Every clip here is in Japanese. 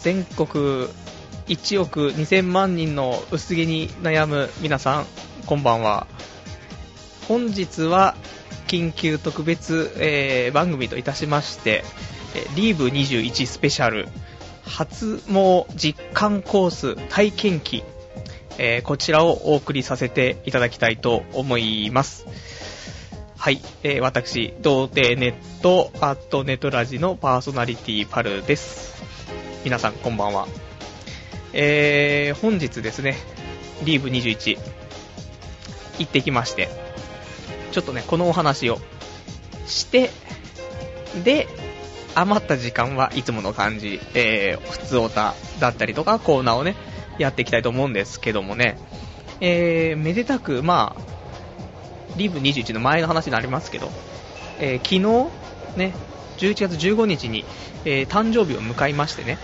全国1億2000万人の薄毛に悩む皆さん、こんばんは。本日は緊急特別、えー、番組といたしまして、リーブ21スペシャル初毛実感コース体験記、えー、こちらをお送りさせていただきたいと思います。はい、えー、私、童貞ネット、アットネトラジのパーソナリティパルです。皆さん、こんばんは。えー、本日ですね、リーブ21、行ってきまして、ちょっとね、このお話をして、で、余った時間はいつもの感じ、えー、普通オタだったりとか、コーナーをね、やっていきたいと思うんですけどもね、えー、めでたく、まあ、リーブ21の前の話になりますけど、えー、昨日、ね、11月15日に、えー、誕生日を迎えましてね、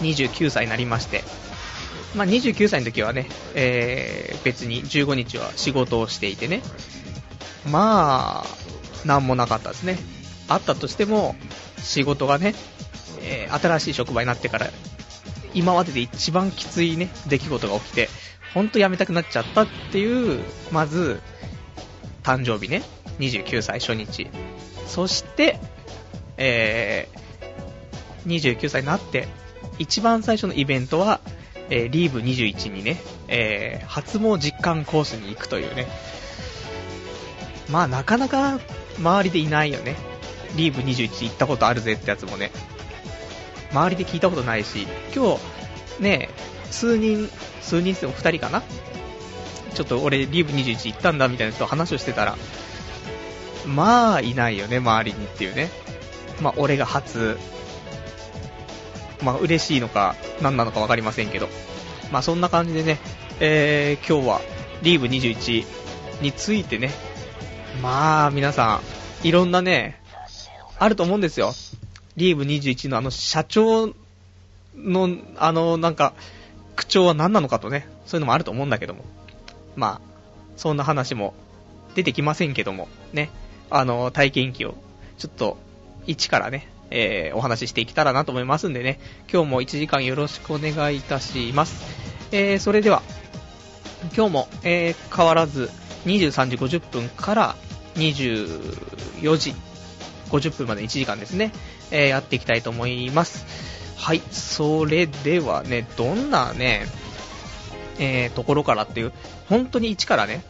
29歳になりまして、まあ、29歳の時はね、えー、別に15日は仕事をしていてね、まあ、なんもなかったですね。あったとしても、仕事がね、えー、新しい職場になってから、今までで一番きついね、出来事が起きて、ほんと辞めたくなっちゃったっていう、まず、誕生日ね、29歳初日。そして、えー、29歳になって、一番最初のイベントは、えー、リーブ21にね、えー、初詣実感コースに行くというね。まあなかなか周りでいないよね。リーブ21行ったことあるぜってやつもね。周りで聞いたことないし、今日、ね、数人、数人でも2人かなちょっと俺リーブ21行ったんだみたいな人と話をしてたら、まあいないよね、周りにっていうね。まあ俺が初、まあ嬉しいのか何なのか分かりませんけど、まあそんな感じでね、えー、今日はリーブ21についてね、まあ皆さん、いろんなね、あると思うんですよ。リーブ21のあの社長の、あのなんか、口調は何なのかとね、そういうのもあると思うんだけども。まあ、そんな話も出てきませんけども、ね、あの、体験記を、ちょっと、一からね、えー、お話ししていけたらなと思いますんでね、今日も1時間よろしくお願いいたします。えー、それでは、今日も、えー、変わらず、23時50分から24時50分まで1時間ですね、え、やっていきたいと思います。はい、それではね、どんなね、え、ところからっていう、本当に一からね、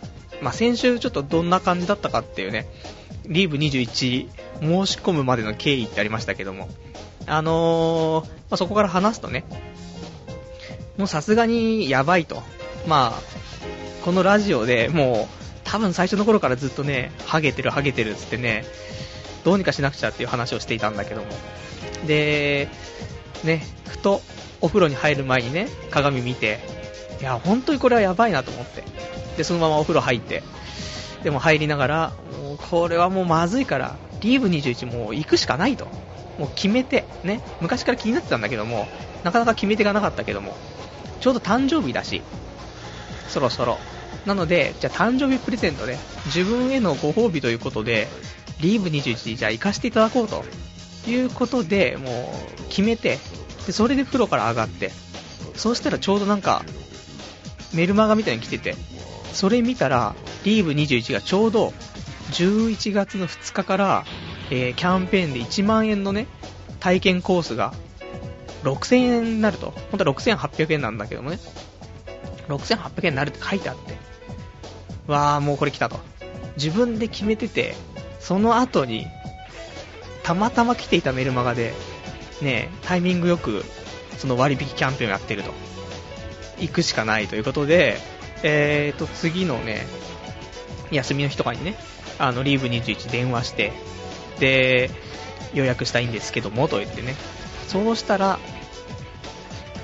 まあ、先週ちょっとどんな感じだったかっていうね、リーブ21申し込むまでの経緯ってありましたけども、あのー、まあ、そこから話すとね、もうさすがにやばいと。まあ、このラジオでもう、多分最初の頃からずっとね、ハゲてるハゲてるっつってね、どうにかしなくちゃっていう話をしていたんだけども。で、ね、ふとお風呂に入る前にね、鏡見て、いや、本当にこれはやばいなと思って。で、そのままお風呂入って。でも入りながら、もうこれはもうまずいから、リーブ21もう行くしかないと。もう決めて、ね、昔から気になってたんだけども、なかなか決め手がなかったけども、ちょうど誕生日だし、そろそろ。なので、じゃあ誕生日プレゼントで、自分へのご褒美ということで、リーブ21じゃあ行かせていただこうということで、もう決めて、で、それで風呂から上がって、そうしたらちょうどなんか、メルマガみたいに来てて、それ見たら、リーブ21がちょうど11月の2日から、えー、キャンペーンで1万円のね、体験コースが6000円になると。本当は6800円なんだけどもね。6800円になるって書いてあって。わー、もうこれ来たと。自分で決めてて、その後に、たまたま来ていたメルマガで、ね、タイミングよく、その割引キャンペーンをやってると。行くしかないということで、えーと、次のね、休みの日とかにね、あの、リーブ21電話して、で、予約したいんですけども、と言ってね。そうしたら、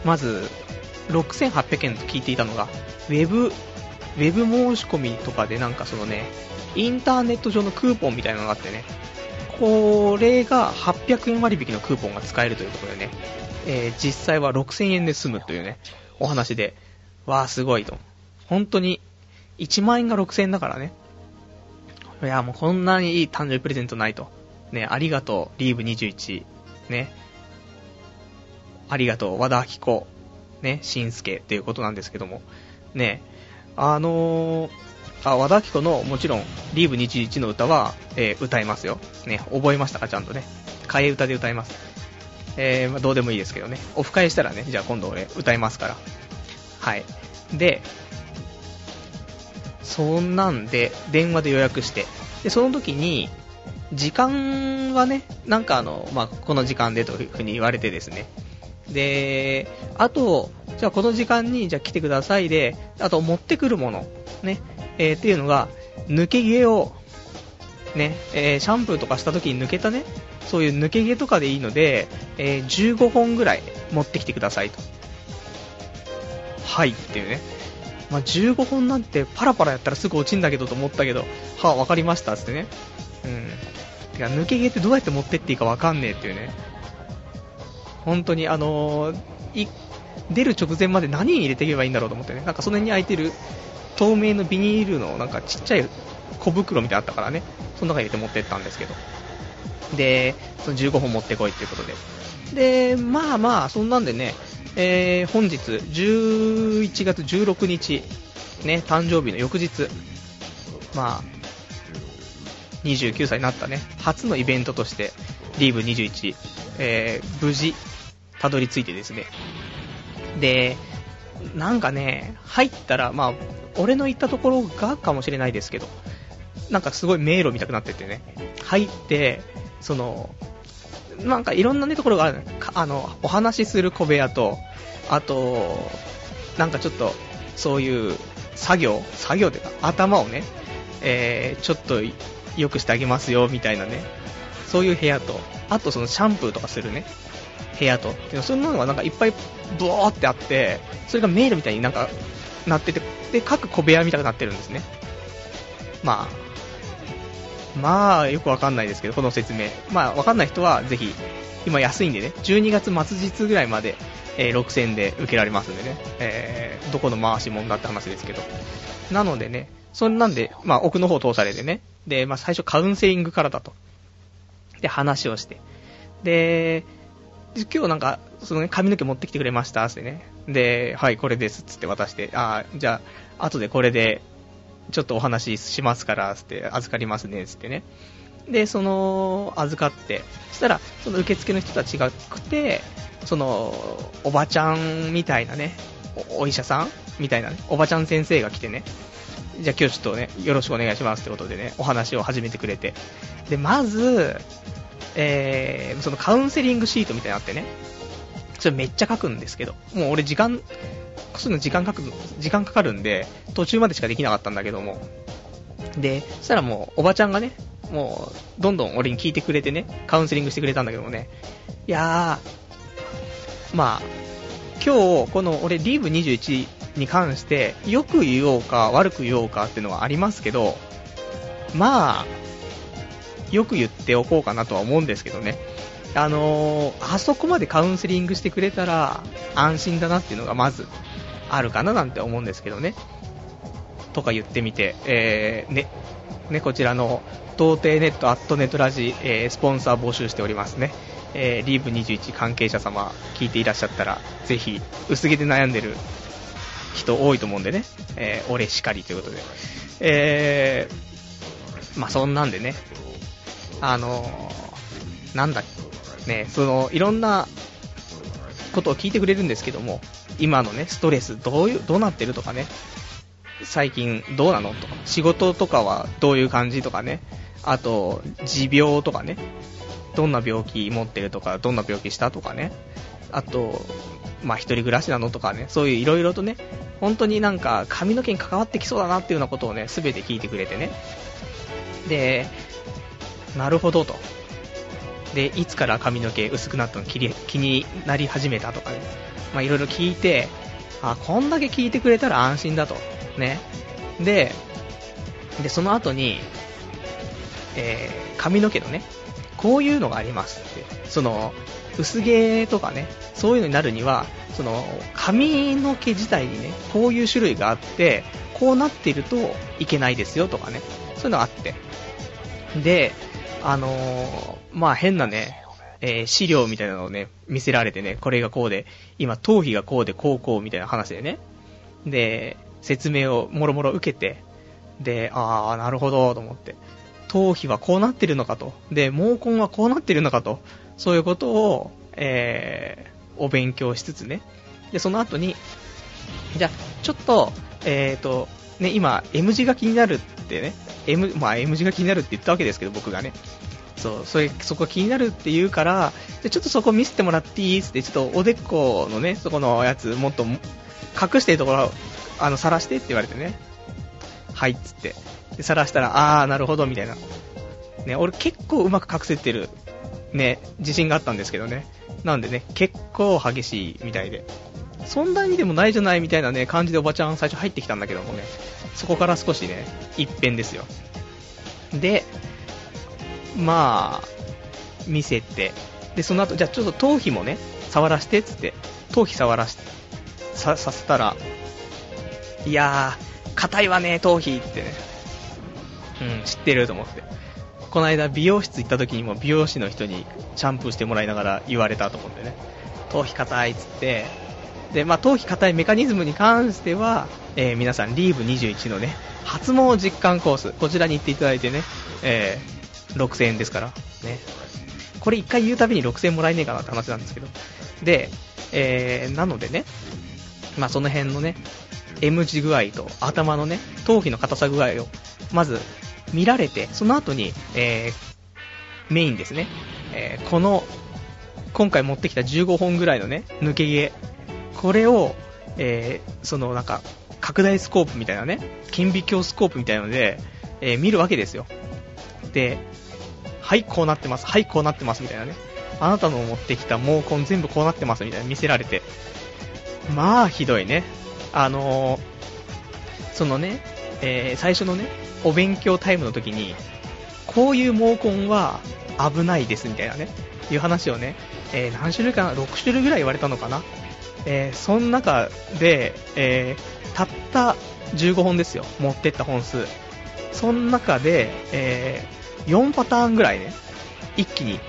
まず、6800円と聞いていたのが、ウェブ、ウェブ申し込みとかでなんかそのね、インターネット上のクーポンみたいなのがあってね、これが800円割引のクーポンが使えるということでね、えー、実際は6000円で済むというね、お話で、わーすごいと。本当に、1万円が6000円だからね。いや、もうこんなにいい誕生日プレゼントないと。ね、ありがとう、リーブ21。ね。ありがとう、和田明子、ね、しんすけっていうことなんですけども、ね、あのー、あ、和田明子の、もちろん、リーブ21の歌は、えー、歌いますよ。ね、覚えましたか、ちゃんとね。替え歌で歌います。えー、まあ、どうでもいいですけどね。オフ会したらね、じゃあ今度俺歌いますから。はい。で、そんなんで、電話で予約して、で、その時に、時間はね、なんかあの、まあ、この時間でというふうに言われてですね。で、あと、じゃあこの時間に、じゃあ来てくださいで、あと持ってくるもの、ね、えー、っていうのが、抜け毛を、ね、えー、シャンプーとかした時に抜けたね、そういう抜け毛とかでいいので、えー、15本ぐらい持ってきてくださいと。はいっていうね。まあ、15本なんてパラパラやったらすぐ落ちんだけどと思ったけど、はあ、わかりましたってね。うん。てか、抜け毛ってどうやって持ってっていいかわかんねえっていうね。本当にあのー、出る直前まで何に入れていけばいいんだろうと思ってね。なんかその辺に空いてる透明のビニールのなんかちっちゃい小袋みたいなあったからね。その中に入れて持ってったんですけど。で、その15本持ってこいっていうことで。で、まあまあ、そんなんでね、えー、本日11月16日、ね、誕生日の翌日、まあ、29歳になったね、初のイベントとして、リーブ21、えー、無事、たどり着いてですね。で、なんかね、入ったら、まあ、俺の行ったところがかもしれないですけど、なんかすごい迷路見たくなっててね、入って、その、なんかいろんなね、ところがある。あの、お話しする小部屋と、あと、なんかちょっと、そういう作業、作業でか、頭をね、えー、ちょっと良くしてあげますよ、みたいなね、そういう部屋と、あとそのシャンプーとかするね、部屋と、そういうのがなんかいっぱいブワーってあって、それが迷路みたいになんかなってて、で、各小部屋みたいになってるんですね。まあ、まあ、よくわかんないですけど、この説明。まあ、わかんない人はぜひ、今安いんでね、12月末日ぐらいまで、えー、6000円で受けられますんでね、えー、どこの回しもんだって話ですけど。なのでね、そんなんで、まあ、奥の方通されてね、で、まあ、最初カウンセリングからだと。で、話をして。で、今日なんか、そのね、髪の毛持ってきてくれましたってね。で、はい、これです、つって渡して、ああ、じゃあ、後でこれで、ちょっとお話ししますから、つって、預かりますね、つってね。で、その、預かって、そしたら、その受付の人たちがくて、その、おばちゃんみたいなね、お医者さん？みたいなね、おばちゃん先生が来てね、じゃあ今日ちょっとね、よろしくお願いしますってことでね、お話を始めてくれて。で、まず、えー、そのカウンセリングシートみたいなのあってね、それめっちゃ書くんですけど、もう俺時間、そういうの時間かく、時間かかるんで、途中までしかできなかったんだけども。で、そしたらもう、おばちゃんがね、もう、どんどん俺に聞いてくれてね、カウンセリングしてくれたんだけどもね、いやー、まあ、今日、この俺、リーブ21に関して、よく言おうか、悪く言おうかっていうのはありますけど、まあ、よく言っておこうかなとは思うんですけどね。あのー、あそこまでカウンセリングしてくれたら安心だなっていうのがまずあるかななんて思うんですけどね。とか言ってみて、えー、ね、ね、こちらの、童貞ネットアットネットラジ、えー、スポンサー募集しておりますね。えー、リーブ21関係者様、聞いていらっしゃったら、ぜひ、薄毛で悩んでる人多いと思うんでね、えー、俺しかりということで。えー、まあそんなんでね、あのー、なんだっけね、その、いろんなことを聞いてくれるんですけども、今のね、ストレス、どういう、どうなってるとかね、最近どうなのとか、仕事とかはどういう感じとかね、あと、持病とかね、どんな病気持ってるとか、どんな病気したとかね、あと、まあ、一人暮らしなのとかね、そういういろいろとね、本当になんか髪の毛に関わってきそうだなっていうようなことをね、すべて聞いてくれてね。で、なるほどと。で、いつから髪の毛薄くなったの気になり始めたとかね、まあいろいろ聞いて、あ、こんだけ聞いてくれたら安心だと。ね。で、で、その後に、えー、髪の毛のね、こういうのがありますって。その、薄毛とかね、そういうのになるには、その、髪の毛自体にね、こういう種類があって、こうなっているといけないですよとかね、そういうのがあって。で、あのー、まあ変なね、えー資料みたいなのをね、見せられてね、これがこうで、今、頭皮がこうで、こうこうみたいな話でね。で、説明をもろもろ受けて、で、あー、なるほど、と思って。頭皮はこうなってるのかと。で、毛根はこうなってるのかと。そういうことを、えー、お勉強しつつね。で、その後に、じゃあ、ちょっと、えーと、ね、今、M 字が気になるってね、M、まあ M 字が気になるって言ったわけですけど、僕がね。そう、それ、そこ気になるって言うから、じゃあちょっとそこ見せてもらっていい？って、ちょっとおでこのね、そこのやつ、もっと隠してるところ、あの、晒してって言われてね。はいっつって。で、晒したら、あー、なるほど、みたいな。ね、俺結構うまく隠せてる、ね、自信があったんですけどね。なんでね、結構激しいみたいで。そんなにでもないじゃないみたいなね、感じでおばちゃん最初入ってきたんだけどもね、そこから少しね、一変ですよ。で、まあ、見せて、で、その後、じゃあちょっと頭皮もね、触らしてっつって、頭皮触らし、さ、させたら、いやー、硬いわね、頭皮ってね、うん、知ってると思って。この間美容室行った時にも美容師の人にシャンプーしてもらいながら言われたと思ってね。頭皮硬いっつって、で、まあ、頭皮硬いメカニズムに関しては、えー皆さん、リーブ21のね、発毛実感コース、こちらに行っていただいてね、えー6000円ですから、ね。これ一回言うたびに6000円もらえねえかなって話なんですけど。で、えーなのでね、まあ、その辺のね、M 字具合と頭のね、頭皮の硬さ具合を、まず見られて、その後に、えーメインですね、えーこの、今回持ってきた15本ぐらいのね、抜け毛、これを、えーそのなんか、拡大スコープみたいなね、顕微鏡スコープみたいなので、えー見るわけですよ。で、はい、こうなってます、はい、こうなってます、みたいなね。あなたの持ってきた毛根全部こうなってます、みたいな見せられて。まあ、ひどいね。あのーそのね、えー最初のね、お勉強タイムの時に、こういう毛根は危ないです、みたいなね、いう話をね、えー何種類かな、6種類ぐらい言われたのかな。えーその中で、えーたった15本ですよ、持ってった本数。その中で、えー4パターンぐらいね、一気に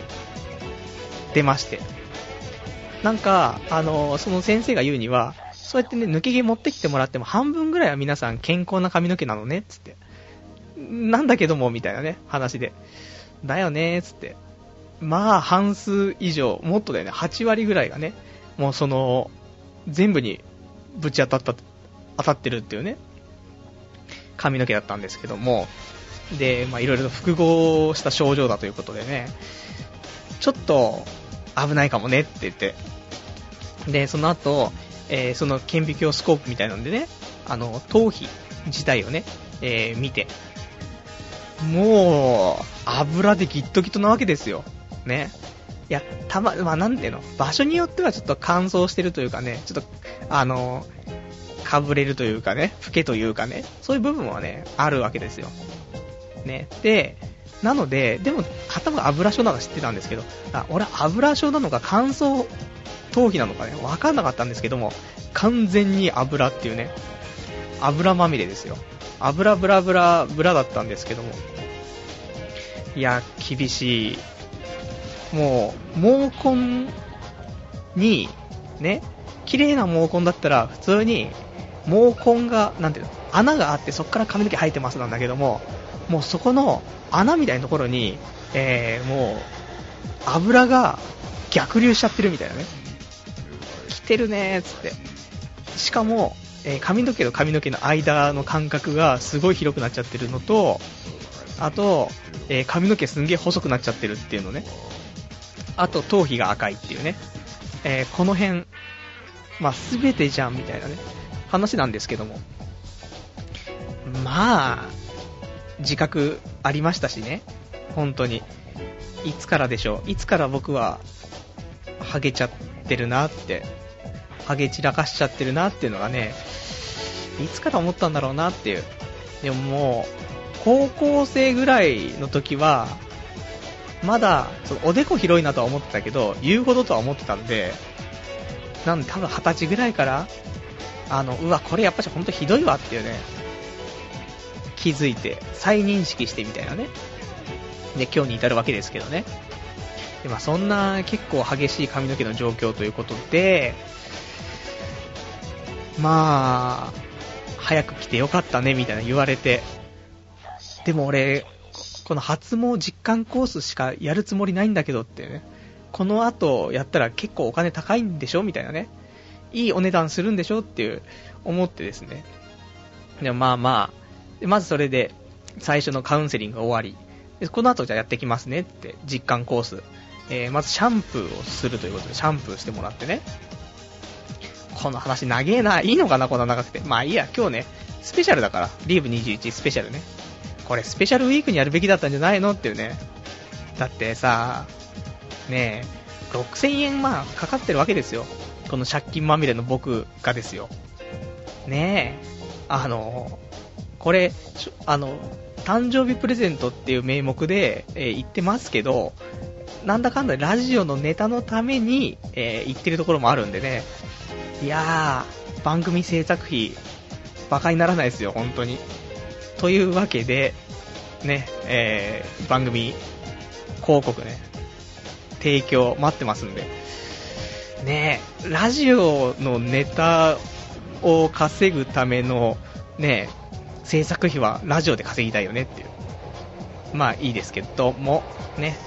出まして。なんか、あのその先生が言うには、そうやってね、抜け毛持ってきてもらっても半分ぐらいは皆さん健康な髪の毛なのね、つって。なんだけども、みたいなね、話で。だよね、つって。まあ、半数以上、もっとだよね、8割ぐらいがね、もうその、全部にぶち当たった、当たってるっていうね、髪の毛だったんですけども、で、まあいろいろ複合した症状だということでね、ちょっと危ないかもねって言って、で、その後、えーその顕微鏡スコープみたいなんでね、あの、頭皮自体をね、えー見て、もう、油でギットギットなわけですよ。ね。いや、たま、まあ、なんていうの、場所によってはちょっと乾燥してるというかね、ちょっと、あの、かぶれるというかね、老けというかね、そういう部分はね、あるわけですよ。ね。で、なので、でも、頭が油症なのは知ってたんですけど、あ、俺油症なのか乾燥頭皮なのかね、わかんなかったんですけども、完全に油っていうね、油まみれですよ。油ブラブラブラだったんですけども、いや、厳しい。もう、毛根に、ね、綺麗な毛根だったら、普通に、毛根が、なんていうの、穴があって、そこから髪の毛生えてますなんだけども、もうそこの穴みたいなところに、えー、もう、油が逆流しちゃってるみたいなね。来てるねーっつって。しかも、えー髪の毛と髪の毛の間の間隔がすごい広くなっちゃってるのと、あと、えー髪の毛すんげえ細くなっちゃってるっていうのね。あと、頭皮が赤いっていうね。えーこの辺、まあ、すべてじゃんみたいなね、話なんですけども。まあ、自覚ありましたしね。本当に。いつからでしょう。いつから僕は、ハゲちゃってるなって、ハゲ散らかしちゃってるなっていうのがね、いつから思ったんだろうなっていう。でももう、高校生ぐらいの時は、まだ、そのおでこ広いなとは思ってたけど、言うほどとは思ってたんで、なんで多分二十歳ぐらいから、あの、うわ、これやっぱし本当ひどいわっていうね、気づいて、再認識してみたいなね。で、今日に至るわけですけどね。で、まあ、そんな結構激しい髪の毛の状況ということで、まあ、早く来てよかったねみたいな言われて、でも俺、この発毛実感コースしかやるつもりないんだけどってね、この後やったら結構お金高いんでしょみたいなね、いいお値段するんでしょっていう思ってですね。でもまあまあ、でまずそれで最初のカウンセリングが終わり、でこの後じゃあやってきますねって実感コース。えー、まずシャンプーをするということでシャンプーしてもらってね。この話長えな。いいのかなこんな長くて。まあいいや、今日ね、スペシャルだから。リーブ21スペシャルね。これスペシャルウィークにやるべきだったんじゃないのっていうね。だってさ、ねえ、6000円まあかかってるわけですよ。この借金まみれの僕がですよ。ねえ、あの、これ、あの、誕生日プレゼントっていう名目で、えー、言ってますけど、なんだかんだラジオのネタのために、えー、言ってるところもあるんでね。いやー、番組制作費、馬鹿にならないですよ、本当に。というわけで、ね、えー、番組、広告ね、提供待ってますんで。ねラジオのネタを稼ぐための、ね制作費はラジオで稼ぎたいよねっていう。まあいいですけども、ね、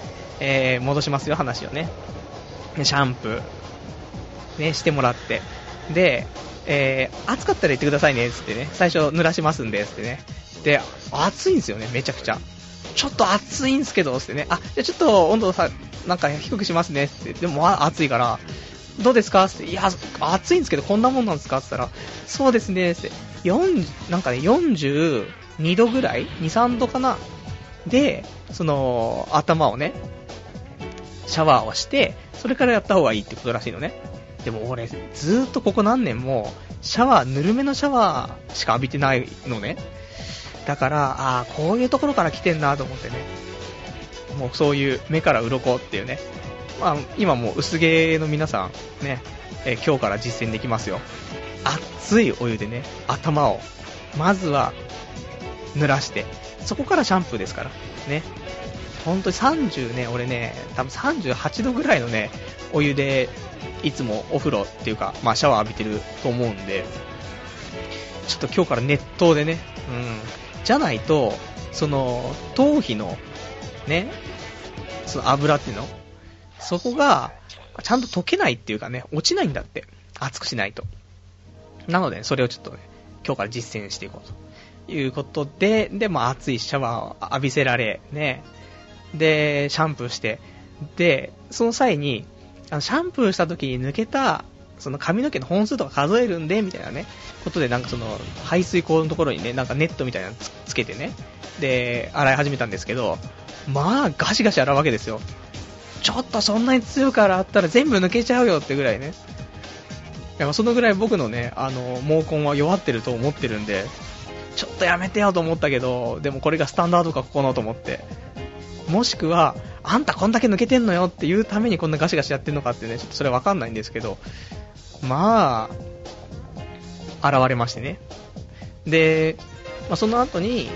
えー、戻しますよ、話をね。シャンプー、ね、してもらって。で、えー、暑かったら言ってくださいね、つってね。最初濡らしますんで、つってね。で、暑いんですよね、めちゃくちゃ。ちょっと暑いんすけど、つってね。あ、じゃちょっと温度さ、なんか低くしますね、つって。でも、暑いから、どうですか？つって。いや、暑いんですけど、こんなもんなんですか？って言ったら、そうですね、つって。4、なんかね、42度ぐらい ?2、3度かな？で、その、頭をね、シャワーをして、それからやった方がいいってことらしいのね。でも俺、ずーっとここ何年も、シャワー、ぬるめのシャワーしか浴びてないのね。だから、ああ、こういうところから来てんなと思ってね。もうそういう目から鱗っていうね。まあ、今もう薄毛の皆さん、ね、え、今日から実践できますよ。熱いお湯でね、頭を、まずは、濡らして、そこからシャンプーですから、ね。本当に30ね、俺ね、多分38度ぐらいのね、お湯で、いつもお風呂っていうか、まあシャワー浴びてると思うんで、ちょっと今日から熱湯でね、うん。じゃないと、その、頭皮の、ね、その油っていうのそこが、ちゃんと溶けないっていうかね、落ちないんだって。熱くしないと。なので、それをちょっとね、今日から実践していこうということで、で、も熱いシャワーを浴びせられ、ね、で、シャンプーして、で、その際に、あのシャンプーした時に抜けた、その髪の毛の本数とか数えるんで、みたいなね、ことで、なんかその、排水口のところにね、なんかネットみたいなのつつけてね、で、洗い始めたんですけど、まあ、ガシガシ洗うわけですよ。ちょっとそんなに強いからあったら全部抜けちゃうよってぐらいね。やそのぐらい僕のね、あの、毛根は弱ってると思ってるんで、ちょっとやめてよと思ったけど、でもこれがスタンダードかここのと思って。もしくは、あんたこんだけ抜けてんのよっていうためにこんなガシガシやってんのかってね、ちょっとそれわかんないんですけど、まあ、現れましてね。で、まあ、その後に、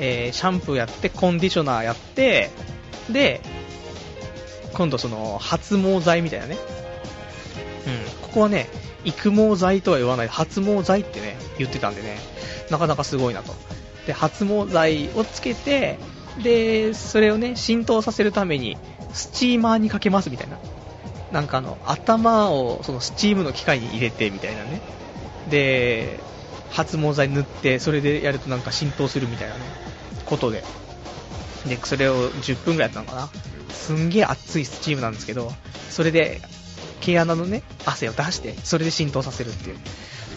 えー、シャンプーやって、コンディショナーやって、で、今度その、発毛剤みたいなね。うん、ここはね、育毛剤とは言わない、発毛剤ってね、言ってたんでね、なかなかすごいなと。で、発毛剤をつけて、で、それをね、浸透させるために、スチーマーにかけますみたいな。なんかあの、頭をそのスチームの機械に入れてみたいなね。で、発毛剤塗って、それでやるとなんか浸透するみたいなね、ことで。で、それを10分ぐらいやったのかな。すんげえ熱いスチームなんですけど、それで、毛穴のね、汗を出して、それで浸透させるっていう。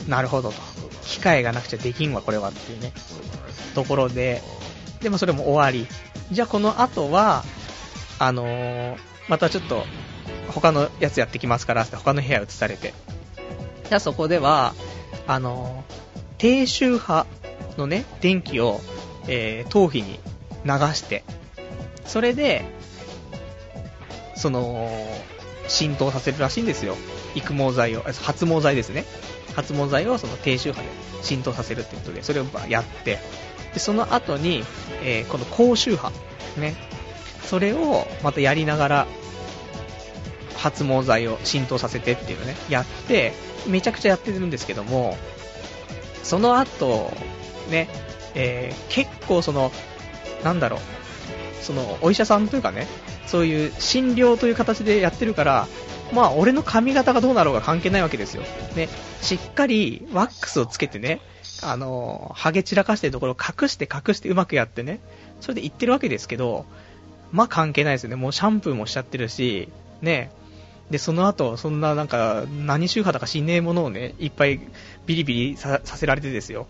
なるほどと。機械がなくちゃできんわ、これはっていうね。ところで、でもそれも終わり。じゃあこの後は、あのー、またちょっと、他のやつやってきますからって他の部屋移されて。じゃあそこでは、あのー、低周波のね、電気を、えー、頭皮に流して、それで、その、浸透させるらしいんですよ。育毛剤を、発毛剤ですね。発毛剤をその低周波で浸透させるってことで、それをやって、で、その後に、えー、この高周波、ね。それをまたやりながら、発毛剤を浸透させてっていうのね、やって、めちゃくちゃやってるんですけども、その後、ね、えー、結構その、なんだろう、その、お医者さんというかね、そういう診療という形でやってるから、まあ、俺の髪型がどうなろうが関係ないわけですよ。ね、しっかりワックスをつけてね、あの、ハゲ散らかしてるところを隠して隠してうまくやってね、それで言ってるわけですけど、まあ関係ないですよね。もうシャンプーもしちゃってるし、ね。で、その後、そんななんか、何宗派だかしねえものをね、いっぱいビリビリさせられてですよ。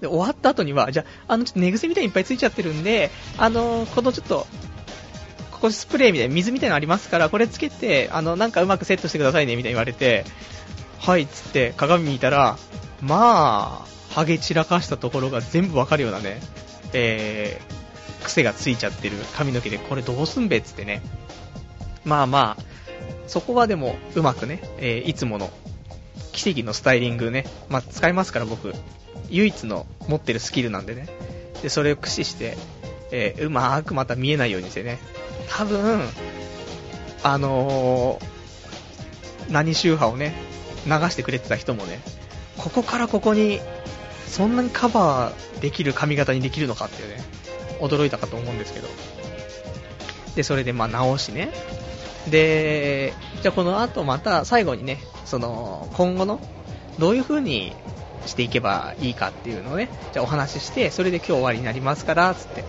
で、終わった後には、じゃあ、あの、ちょっと寝癖みたいにいっぱいついちゃってるんで、あの、このちょっと、ここスプレーみたいな、水みたいなのありますから、これつけて、あの、なんかうまくセットしてくださいね、みたいに言われて、はいっつって鏡見たら、まあ、ハゲ散らかしたところが全部わかるようなね、えー、癖がついちゃってる髪の毛で、これどうすんべっつってね。まあまあ、そこはでも、うまくね、えー、いつもの、奇跡のスタイリングね、まあ使いますから僕、唯一の持ってるスキルなんでね。で、それを駆使して、えー、うまくまた見えないようにしてね。多分、あのー、何宗派をね、流してくれてた人もね、ここからここに、そんなにカバーできる髪型にできるのかっていうね、驚いたかと思うんですけど。で、それでまあ直しね。で、じゃあこの後また最後にね、その、今後の、どういう風にしていけばいいかっていうのをね、じゃあお話しして、それで今日終わりになりますから、つって。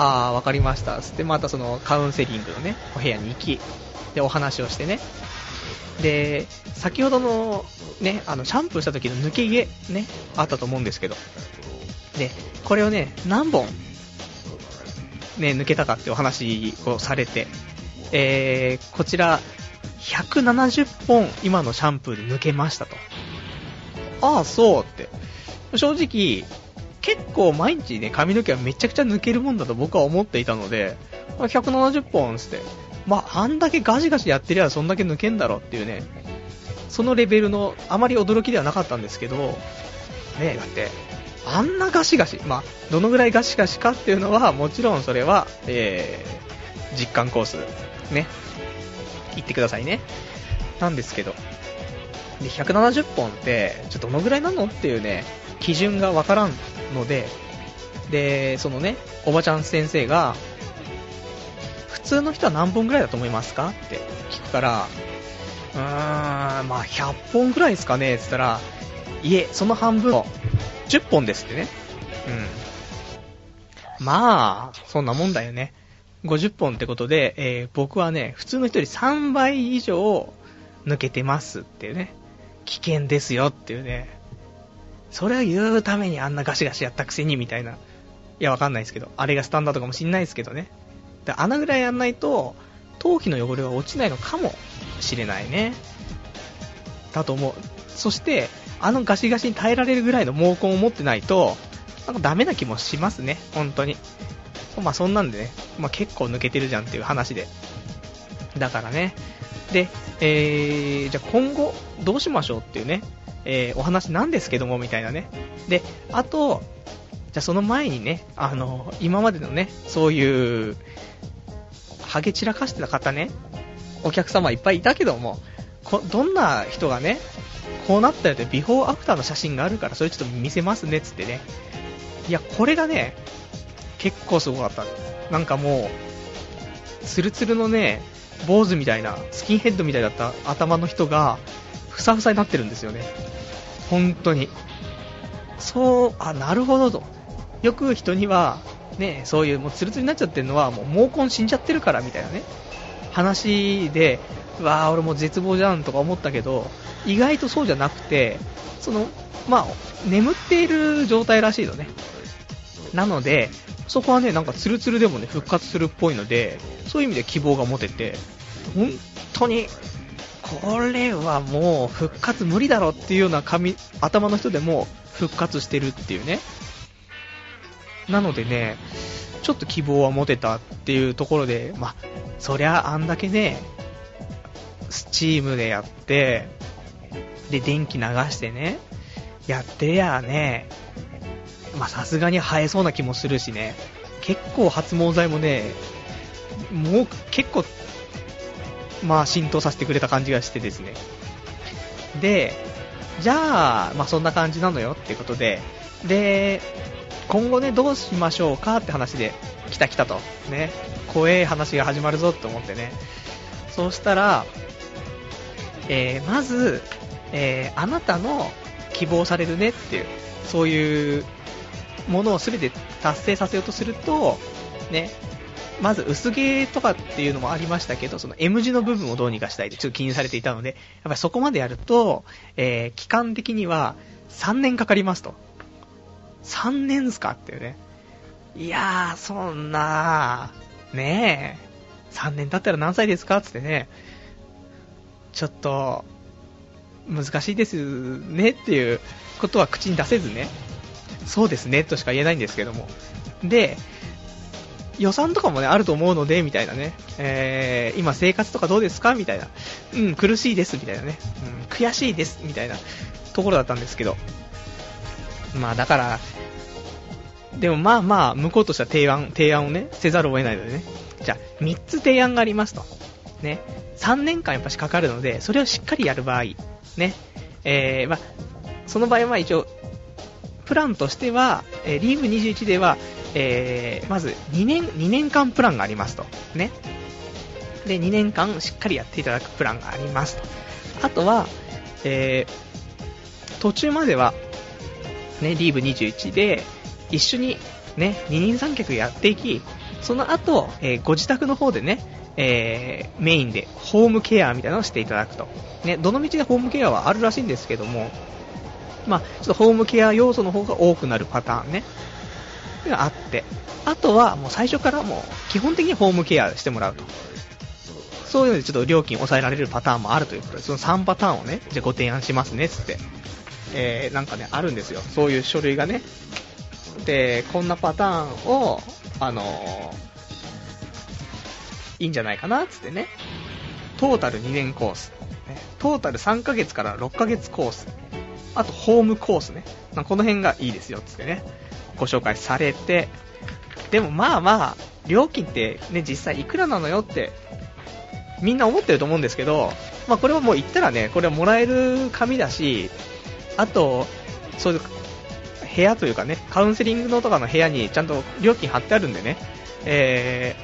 ああ、わかりました。つってまたそのカウンセリングのね、お部屋に行き、で、お話をしてね。で、先ほどのね、あの、シャンプーした時の抜け毛ね、あったと思うんですけど。で、これをね、何本、ね、抜けたかってお話をされて、えー、こちら、170本今のシャンプーで抜けましたと。ああ、そうって。正直、結構毎日ね、髪の毛はめちゃくちゃ抜けるもんだと僕は思っていたので、170本つって、まあ、あんだけガジガジやってりゃそんだけ抜けんだろっていうね、そのレベルのあまり驚きではなかったんですけど、ねだって、あんなガシガシ、まあ、どのぐらいガシガシかっていうのは、もちろんそれは、えー、実感コース、ね、言ってくださいね。なんですけど、で、170本って、ちょどのぐらいなのっていうね、基準がわからんので、で、そのね、おばちゃん先生が、普通の人は何本ぐらいだと思いますかって聞くから、うーん、まあ100本ぐらいですかねって言ったら、いえ、その半分、10本ですってね。うん。まあ、そんなもんだよね。50本ってことで、えー、僕はね、普通の人より3倍以上抜けてますっていうね。危険ですよっていうね。それを言うためにあんなガシガシやったくせにみたいな。いや、わかんないですけど。あれがスタンダードかもしんないですけどね。で、穴ぐらいやんないと、頭皮の汚れは落ちないのかもしれないね。だと思う。そして、あのガシガシに耐えられるぐらいの毛根を持ってないと、なんかダメな気もしますね、本当に。まあそんなんでね、まあ結構抜けてるじゃんっていう話で。だからね。で、えー、じゃあ今後どうしましょうっていうね、えー、お話なんですけども、みたいなね。で、あと、じゃその前にね、あの、今までのね、そういう、ハゲ散らかしてた方ね、お客様いっぱいいたけども、こどんな人がね、こうなったよってビフォーアフターの写真があるから、それちょっと見せますねっつってね。いや、これがね、結構すごかった。なんかもう、ツルツルのね、坊主みたいな、スキンヘッドみたいだった頭の人が、ふさふさになってるんですよね。本当に。そう、あ、なるほどと。よく人には、ね、そういうもうツルツルになっちゃってるのはもう毛根死んじゃってるからみたいなね、話で、わー俺もう絶望じゃんとか思ったけど、意外とそうじゃなくて、その、まあ、眠っている状態らしいのね。なので、そこはね、なんかツルツルでもね、復活するっぽいので、そういう意味で希望が持てて、本当に、これはもう復活無理だろっていうような髪、頭の人でも復活してるっていうね。なのでね、ちょっと希望は持てたっていうところで、ま、そりゃあんだけね、スチームでやって、で、電気流してね、やってりゃね、まさすがに生えそうな気もするしね、結構発毛剤もね、もう結構まあ浸透させてくれた感じがしてですね。で、じゃあ、まあそんな感じなのよっていうことで、で、今後ね、どうしましょうかって話で、来た来たと。ね。怖え話が始まるぞって思ってね。そうしたら、えー、まず、えー、あなたの希望されるねっていう、そういうものを全て達成させようとすると、ね、まず薄毛とかっていうのもありましたけど、その M 字の部分をどうにかしたいってちょっと気にされていたので、やっぱりそこまでやると、えー、期間的には3年かかりますと。3年っすかっていうね。いやー、そんなー、ねえ、3年経ったら何歳ですかつってね、ちょっと、難しいですねっていうことは口に出せずね、そうですねとしか言えないんですけども。で、予算とかもね、あると思うので、みたいなね。えー、今生活とかどうですか？みたいな。うん、苦しいです、みたいなね。うん、悔しいです、みたいなところだったんですけど。まあだから、でもまあまあ、向こうとしては提案、提案をね、せざるを得ないのでね。じゃあ、3つ提案がありますと。ね。3年間やっぱしかかるので、それをしっかりやる場合、ね。えー、まあ、その場合は一応、プランとしては、えー、リーグ21では、えー、まず2年、2年間プランがありますと。ね。で、2年間しっかりやっていただくプランがありますと。あとは、えー、途中までは、ね、リーブ21で、一緒に、ね、二人三脚やっていき、その後、えー、ご自宅の方でね、えー、メインでホームケアみたいなのをしていただくと。ね、どの道でホームケアはあるらしいんですけども、まあ、ちょっとホームケア要素の方が多くなるパターンね。があって、あとはもう最初からもう基本的にホームケアしてもらうと。そういうのでちょっと料金抑えられるパターンもあるということで、その3パターンをね、じゃご提案しますね、つって。えー、なんかね、あるんですよ。そういう書類がね。で、こんなパターンを、あのー、いいんじゃないかな、つってね。トータル2年コース。トータル3ヶ月から6ヶ月コース。あと、ホームコースね。まこの辺がいいですよ、つってね。ご紹介されて、でもまあまあ、料金ってね、実際いくらなのよって、みんな思ってると思うんですけど、まあこれはもう言ったらね、これはもらえる紙だし、あと、そういう部屋というかね、カウンセリングのとかの部屋にちゃんと料金貼ってあるんでね、え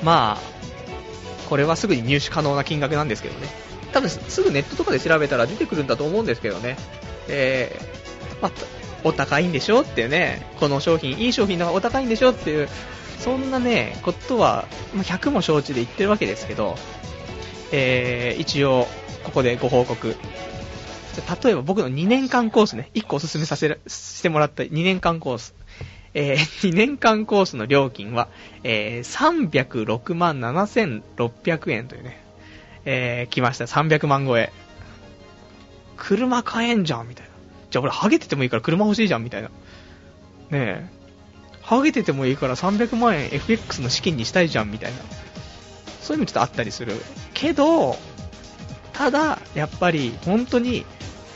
ー、まあ、これはすぐに入手可能な金額なんですけどね。多分すぐネットとかで調べたら出てくるんだと思うんですけどね。えー、まあ、お高いんでしょっていうね、この商品、いい商品だからお高いんでしょっていう、そんなね、ことはま、100も承知で言ってるわけですけど、えー、一応、ここでご報告。例えば僕の2年間コースね、1個おすすめさせ、してもらった2年間コース。えー、2年間コースの料金は、えー、306万7600円というね、えー、来ました。300万超え。車買えんじゃん、みたいな。じゃあ俺ハゲててもいいから車欲しいじゃんみたいな。ねえ。ハゲててもいいから300万円 FX の資金にしたいじゃんみたいな。そういうのちょっとあったりする。けど、ただ、やっぱり本当に、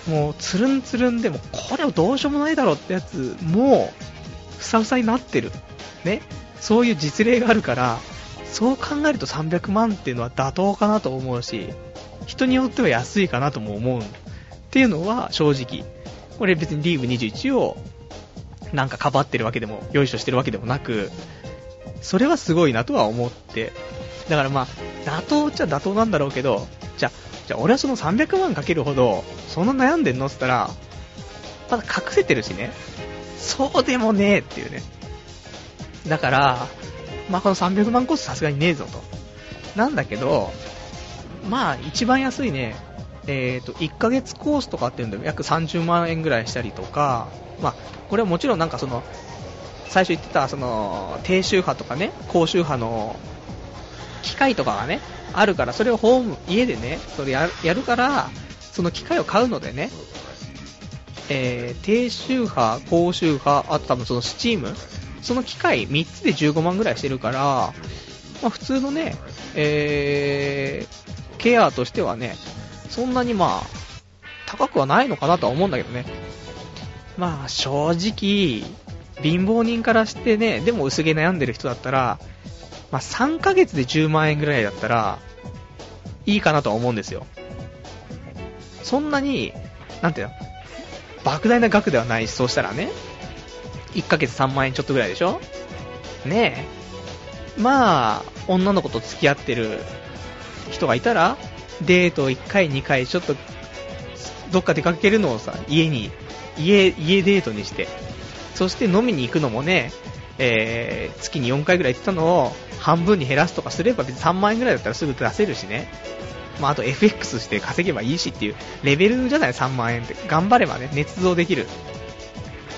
もうつるんつるんでも、これをどうしようもないだろうってやつ、もう、ふさふさになってる。ね。そういう実例があるから、そう考えると300万っていうのは妥当かなと思うし、人によっては安いかなとも思う。っていうのは正直これ別にリーグ21をなんかかばってるわけでも、よいしょしてるわけでもなく、それはすごいなとは思って、だからまあ、妥当っちゃ妥当なんだろうけど、じゃ、じゃ俺はその300万かけるほど、そんな悩んでんのって言ったら、まだ隠せてるしね、そうでもねえっていうね。だから、まあこの300万コースさすがにねえぞと。なんだけど、まあ一番安いね、えーと、1ヶ月コースとかっていうので約30万円ぐらいしたりとか、まあ、これはもちろんなんかその最初言ってたその低周波とかね高周波の機械とかがねあるからそれをホーム家でねそれややるからその機械を買うのでね、えー、低周波、高周波、あと多分そのスチームその機械3つで15万ぐらいしてるから、まあ、普通のね、えー、ケアとしてはねそんなにまあ、高くはないのかなとは思うんだけどね。まあ、正直、貧乏人からしてね、でも薄毛悩んでる人だったら、まあ、3ヶ月で10万円ぐらいだったら、いいかなとは思うんですよ。そんなに、なんていうの、莫大な額ではないし、そうしたらね、1ヶ月3万円ちょっとぐらいでしょ？ねえ。まあ、女の子と付き合ってる人がいたら、デート1回2回ちょっと、どっか出かけるのをさ、家に、家、家デートにして、そして飲みに行くのもね、えー、月に4回ぐらい行ってたのを半分に減らすとかすれば別に3万円ぐらいだったらすぐ出せるしね。まあ、あと FX して稼げばいいしっていうレベルじゃない、3万円って。頑張ればね、捏造できる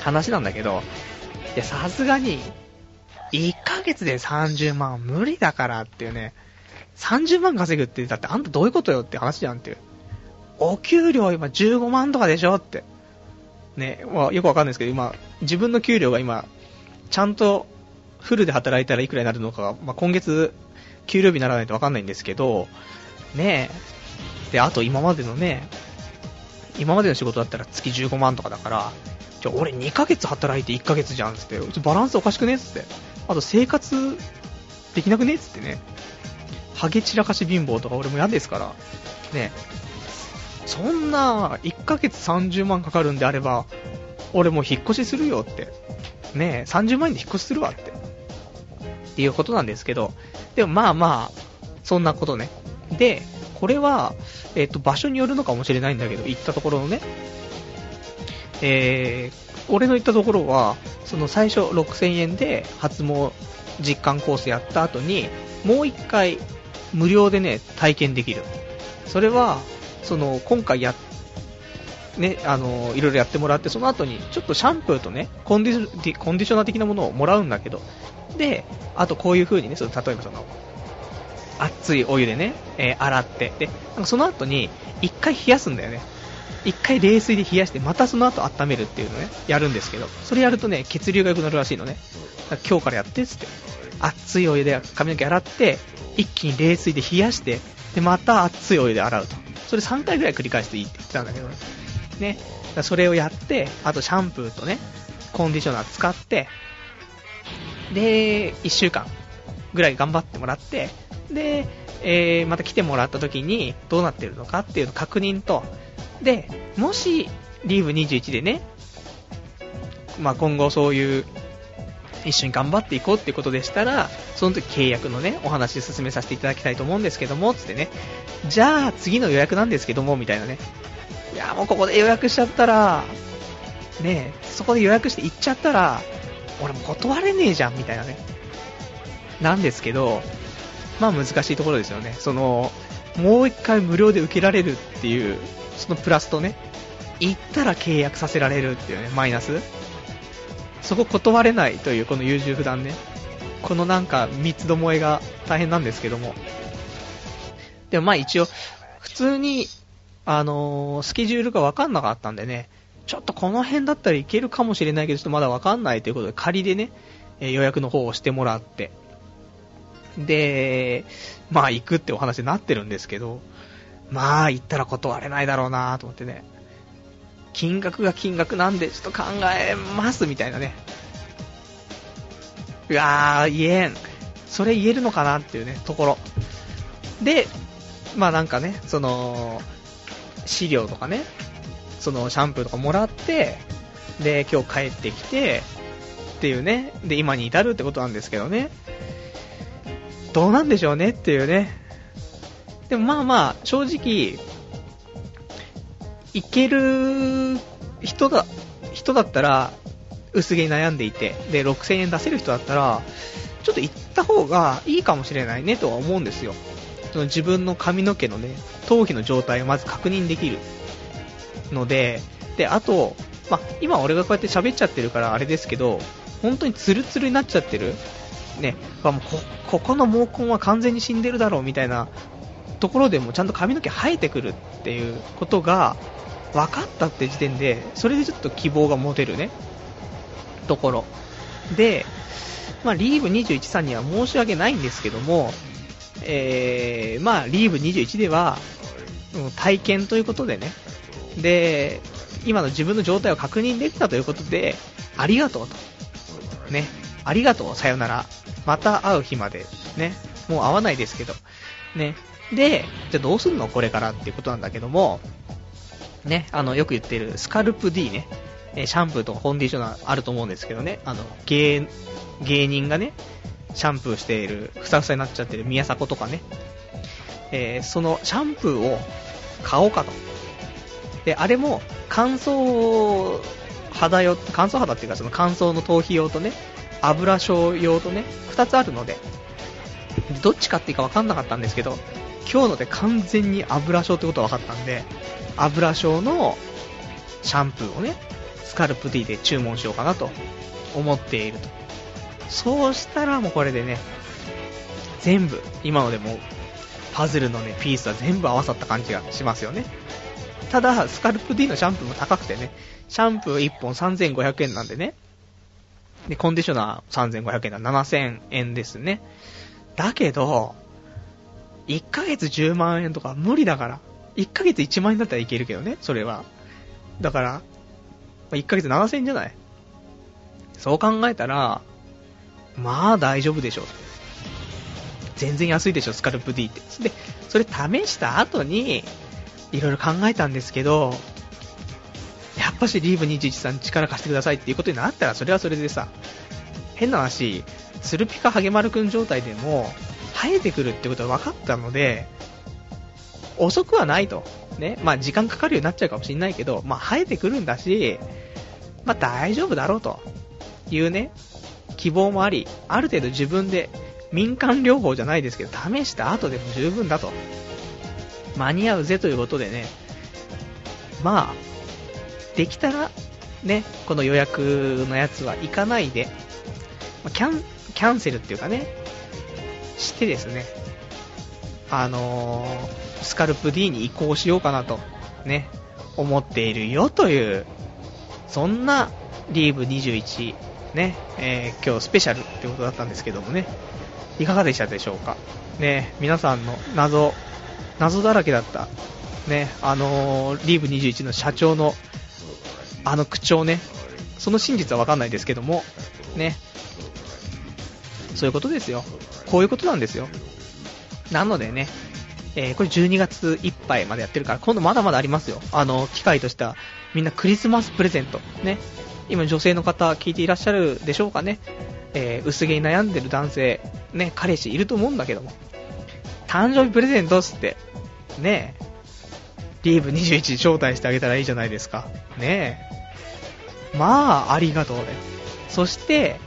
話なんだけど、いや、さすがに、1ヶ月で30万無理だからっていうね、30万稼ぐって、だってあんたどういうことよって話じゃんっていう。お給料今15万とかでしょって。ね、まあ、よくわかんないですけど、今、自分の給料が今、ちゃんとフルで働いたらいくらになるのかが、まあ、今月、給料日にならないとわかんないんですけど、ねえ。で、あと今までのね、今までの仕事だったら月15万とかだから、じゃ俺2ヶ月働いて1ヶ月じゃんっつって、バランスおかしくねっつって。あと生活できなくねっつってね。ハゲ散らかし貧乏とか俺も嫌ですから。ねそんな1ヶ月30万かかるんであれば、俺もう引っ越しするよって。ね30万円で引っ越しするわって。っていうことなんですけど、でもまあまあ、そんなことね。で、これは、えっ、と、場所によるのかもしれないんだけど、行ったところのね、えー、俺の行ったところは、その最初6000円で初詣実感コースやった後に、もう一回無料でね、体験できる。それは、その、今回や、ね、あの、いろいろやってもらって、その後に、ちょっとシャンプーとね、コンディコンディショナー的なものをもらうんだけど、で、あとこういう風にね、その例えばその、熱いお湯でね、えー、洗って、で、なんかその後に、一回冷やすんだよね。一回冷水で冷やして、またその後温めるっていうのね、やるんですけど、それやるとね、血流が良くなるらしいのね。今日からやってっつって。熱いお湯で髪の毛洗って、一気に冷水で冷やして、で、また熱いお湯で洗うと。それ3回ぐらい繰り返していいって言ってたんだけどね。ね。それをやって、あとシャンプーとね、コンディショナー使って、で、1週間ぐらい頑張ってもらって、で、えー、また来てもらった時にどうなってるのかっていうの確認と、で、もし、リーブ21でね、まあ、今後そういう、一緒に頑張っていこうってことでしたら、その時契約のね、お話進めさせていただきたいと思うんですけども、つってね、じゃあ次の予約なんですけども、みたいなね。いや、もうここで予約しちゃったら、ねそこで予約して行っちゃったら、俺も断れねえじゃん、みたいなね。なんですけど、まあ難しいところですよね。その、もう一回無料で受けられるっていう、そのプラスとね、行ったら契約させられるっていうね、マイナス。そこ断れないというこの優柔不断ね。このなんか三つどもえが大変なんですけども。でもまあ一応、普通に、あのー、スケジュールがわかんなかったんでね、ちょっとこの辺だったらいけるかもしれないけど、ちょっとまだわかんないということで仮でね、え予約の方をしてもらって、で、まあ行くってお話になってるんですけど、まあ行ったら断れないだろうなと思ってね。金額が金額なんでちょっと考えますみたいなね。うわー、言えん。それ言えるのかなっていうね、ところ。で、まあなんかね、その、資料とかね、そのシャンプーとかもらって、で、今日帰ってきて、っていうね、で、今に至るってことなんですけどね。どうなんでしょうねっていうね。でもまあまあ、正直、いける人だ、人だったら、薄毛に悩んでいて、で、6000円出せる人だったら、ちょっと行った方がいいかもしれないねとは思うんですよ。その自分の髪の毛のね、頭皮の状態をまず確認できるので、で、あと、ま、今俺がこうやって喋っちゃってるからあれですけど、本当にツルツルになっちゃってるね、こここの毛根は完全に死んでるだろうみたいなところでもちゃんと髪の毛生えてくるっていうことが分かったって時点で、それでちょっと希望が持てるね、ところ。で、まあ、リーブ21さんには申し訳ないんですけども、えー、まあ、リーブ21では、体験ということでね、で、今の自分の状態を確認できたということで、ありがとうと。ね、ありがとう、さよなら。また会う日まで。ね。もう会わないですけど。ね。で、じゃあどうすんのこれからっていうことなんだけども、ね、あの、よく言ってるスカルプ D ね、シャンプーとかコンディショナーあると思うんですけどね、あの、芸、芸人がね、シャンプーしている、ふさふさになっちゃってる宮迫とかね、えー、そのシャンプーを買おうかと。で、あれも乾燥肌用、乾燥肌っていうかその乾燥の頭皮用とね、油症用とね、2つあるので、どっちかっていうか分かんなかったんですけど、今日ので完全に油症ってことが分かったんで、油症のシャンプーをね、スカルプ D で注文しようかなと思っていると。そうしたらもうこれでね、全部、今のでもパズルのね、ピースは全部合わさった感じがしますよね。ただ、スカルプ D のシャンプーも高くてね、シャンプー1本3500円なんでね、で、コンディショナー3500円だ、7000円ですね。だけど、1ヶ月10万円とか無理だから、1ヶ月1万円だったらいけるけどね、それは。だから、1ヶ月7000円じゃない？そう考えたら、まあ大丈夫でしょ。全然安いでしょ、スカルプ D って。で、それ試した後に、いろいろ考えたんですけど、やっぱしリーブ21さん力貸してくださいっていうことになったら、それはそれでさ、変な話、スルピカハゲマルくん状態でも、生えてくるってことは分かったので、遅くはないと。ね。まあ時間かかるようになっちゃうかもしれないけど、まあ生えてくるんだし、まあ大丈夫だろうというね、希望もあり、ある程度自分で民間療法じゃないですけど、試した後でも十分だと。間に合うぜということでね、まあ、できたら、ね、この予約のやつは行かないで、キャン、キャンセルっていうかね、してですね、あのー、スカルプ D に移行しようかなと、ね、思っているよという、そんなリーブ21、ね、えー、今日スペシャルってことだったんですけどもね、いかがでしたでしょうか。ね、皆さんの謎、謎だらけだった、ね、あのー、リーブ21の社長の、あの口調ね、その真実はわかんないですけども、ね、そういうことですよ。こういうことなんですよ。なのでね、えー、これ12月いっぱいまでやってるから、今度まだまだありますよ。あの、機会としては、みんなクリスマスプレゼント、ね。今女性の方聞いていらっしゃるでしょうかね。えー、薄毛に悩んでる男性、ね、彼氏いると思うんだけども。誕生日プレゼントっつって、ねリーブ21招待してあげたらいいじゃないですか。ねまあ、ありがとうね。そして、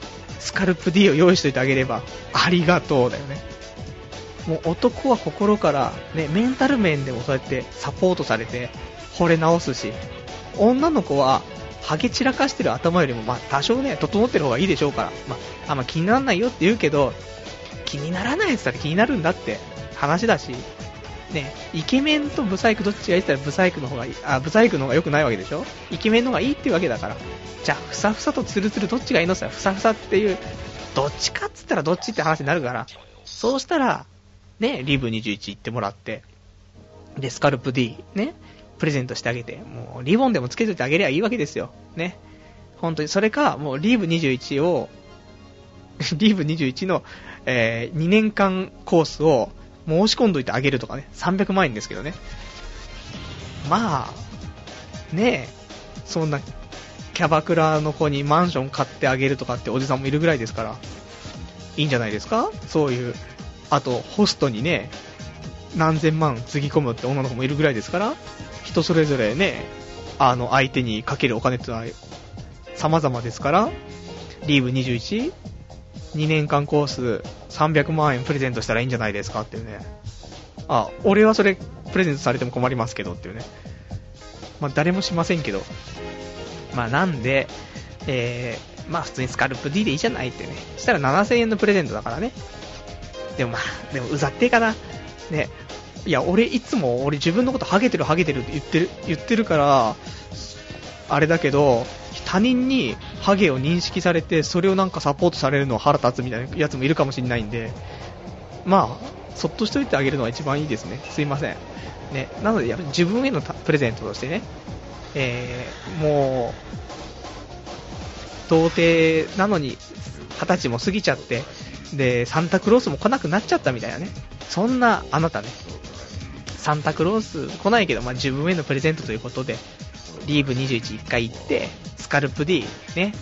スカルプ D を用意しといてあげれば、ありがとうだよね。もう男は心から、ね、メンタル面でもそうやってサポートされて、惚れ直すし、女の子は、ハゲ散らかしてる頭よりも、まあ、多少ね、整ってる方がいいでしょうから、まあ、あんま気にならないよって言うけど、気にならないって言ったら気になるんだって話だし、ね、イケメンとブサイクどっちがいいって言ったらブサイクの方がいい、あ、ブサイクの方が良くないわけでしょ？イケメンの方がいいっていうわけだから。じゃあ、ふさふさとツルツルどっちがいいの？って言ったら、ふさふさっていう、どっちかっつったらどっちって話になるから、そうしたら、ね、リブ21行ってもらって、で、スカルプ D、ね、プレゼントしてあげて、もう、リボンでもつけといてあげりゃいいわけですよ。ね。本当に、それか、もう、リーブ21を、リーブ21の、えー、2年間コースを、申し込んどいてあげるとかね、300万円ですけどね。まあ、ねえ、そんな、キャバクラの子にマンション買ってあげるとかっておじさんもいるぐらいですから、いいんじゃないですか？そういう、あと、ホストにね、何千万つぎ込むって女の子もいるぐらいですから、人それぞれね、あの、相手にかけるお金ってのは、様々ですから、リーブ 21? 2年間コース300万円プレゼントしたらいいんじゃないですかっていうね。あ、俺はそれプレゼントされても困りますけどっていうね。まあ誰もしませんけど。まあなんで、えー、まあ普通にスカルプ D でいいじゃないってね。したら7000円のプレゼントだからね。でもまあ、でもうざってえかな。ね。いや、俺いつも俺自分のことハゲてるハゲてるって言ってる、言ってるから、あれだけど、他人にハゲを認識されて、それをなんかサポートされるのは腹立つみたいなやつもいるかもしれないんで、まあ、そっとしといてあげるのは一番いいですね。すいません。ね、なので、やっぱ自分へのプレゼントとしてね、えー、もう、童貞なのに、二十歳も過ぎちゃって、で、サンタクロースも来なくなっちゃったみたいなね。そんなあなたね、サンタクロース来ないけど、まあ、自分へのプレゼントということで、リーブ21一回行って、スカルプ D ね、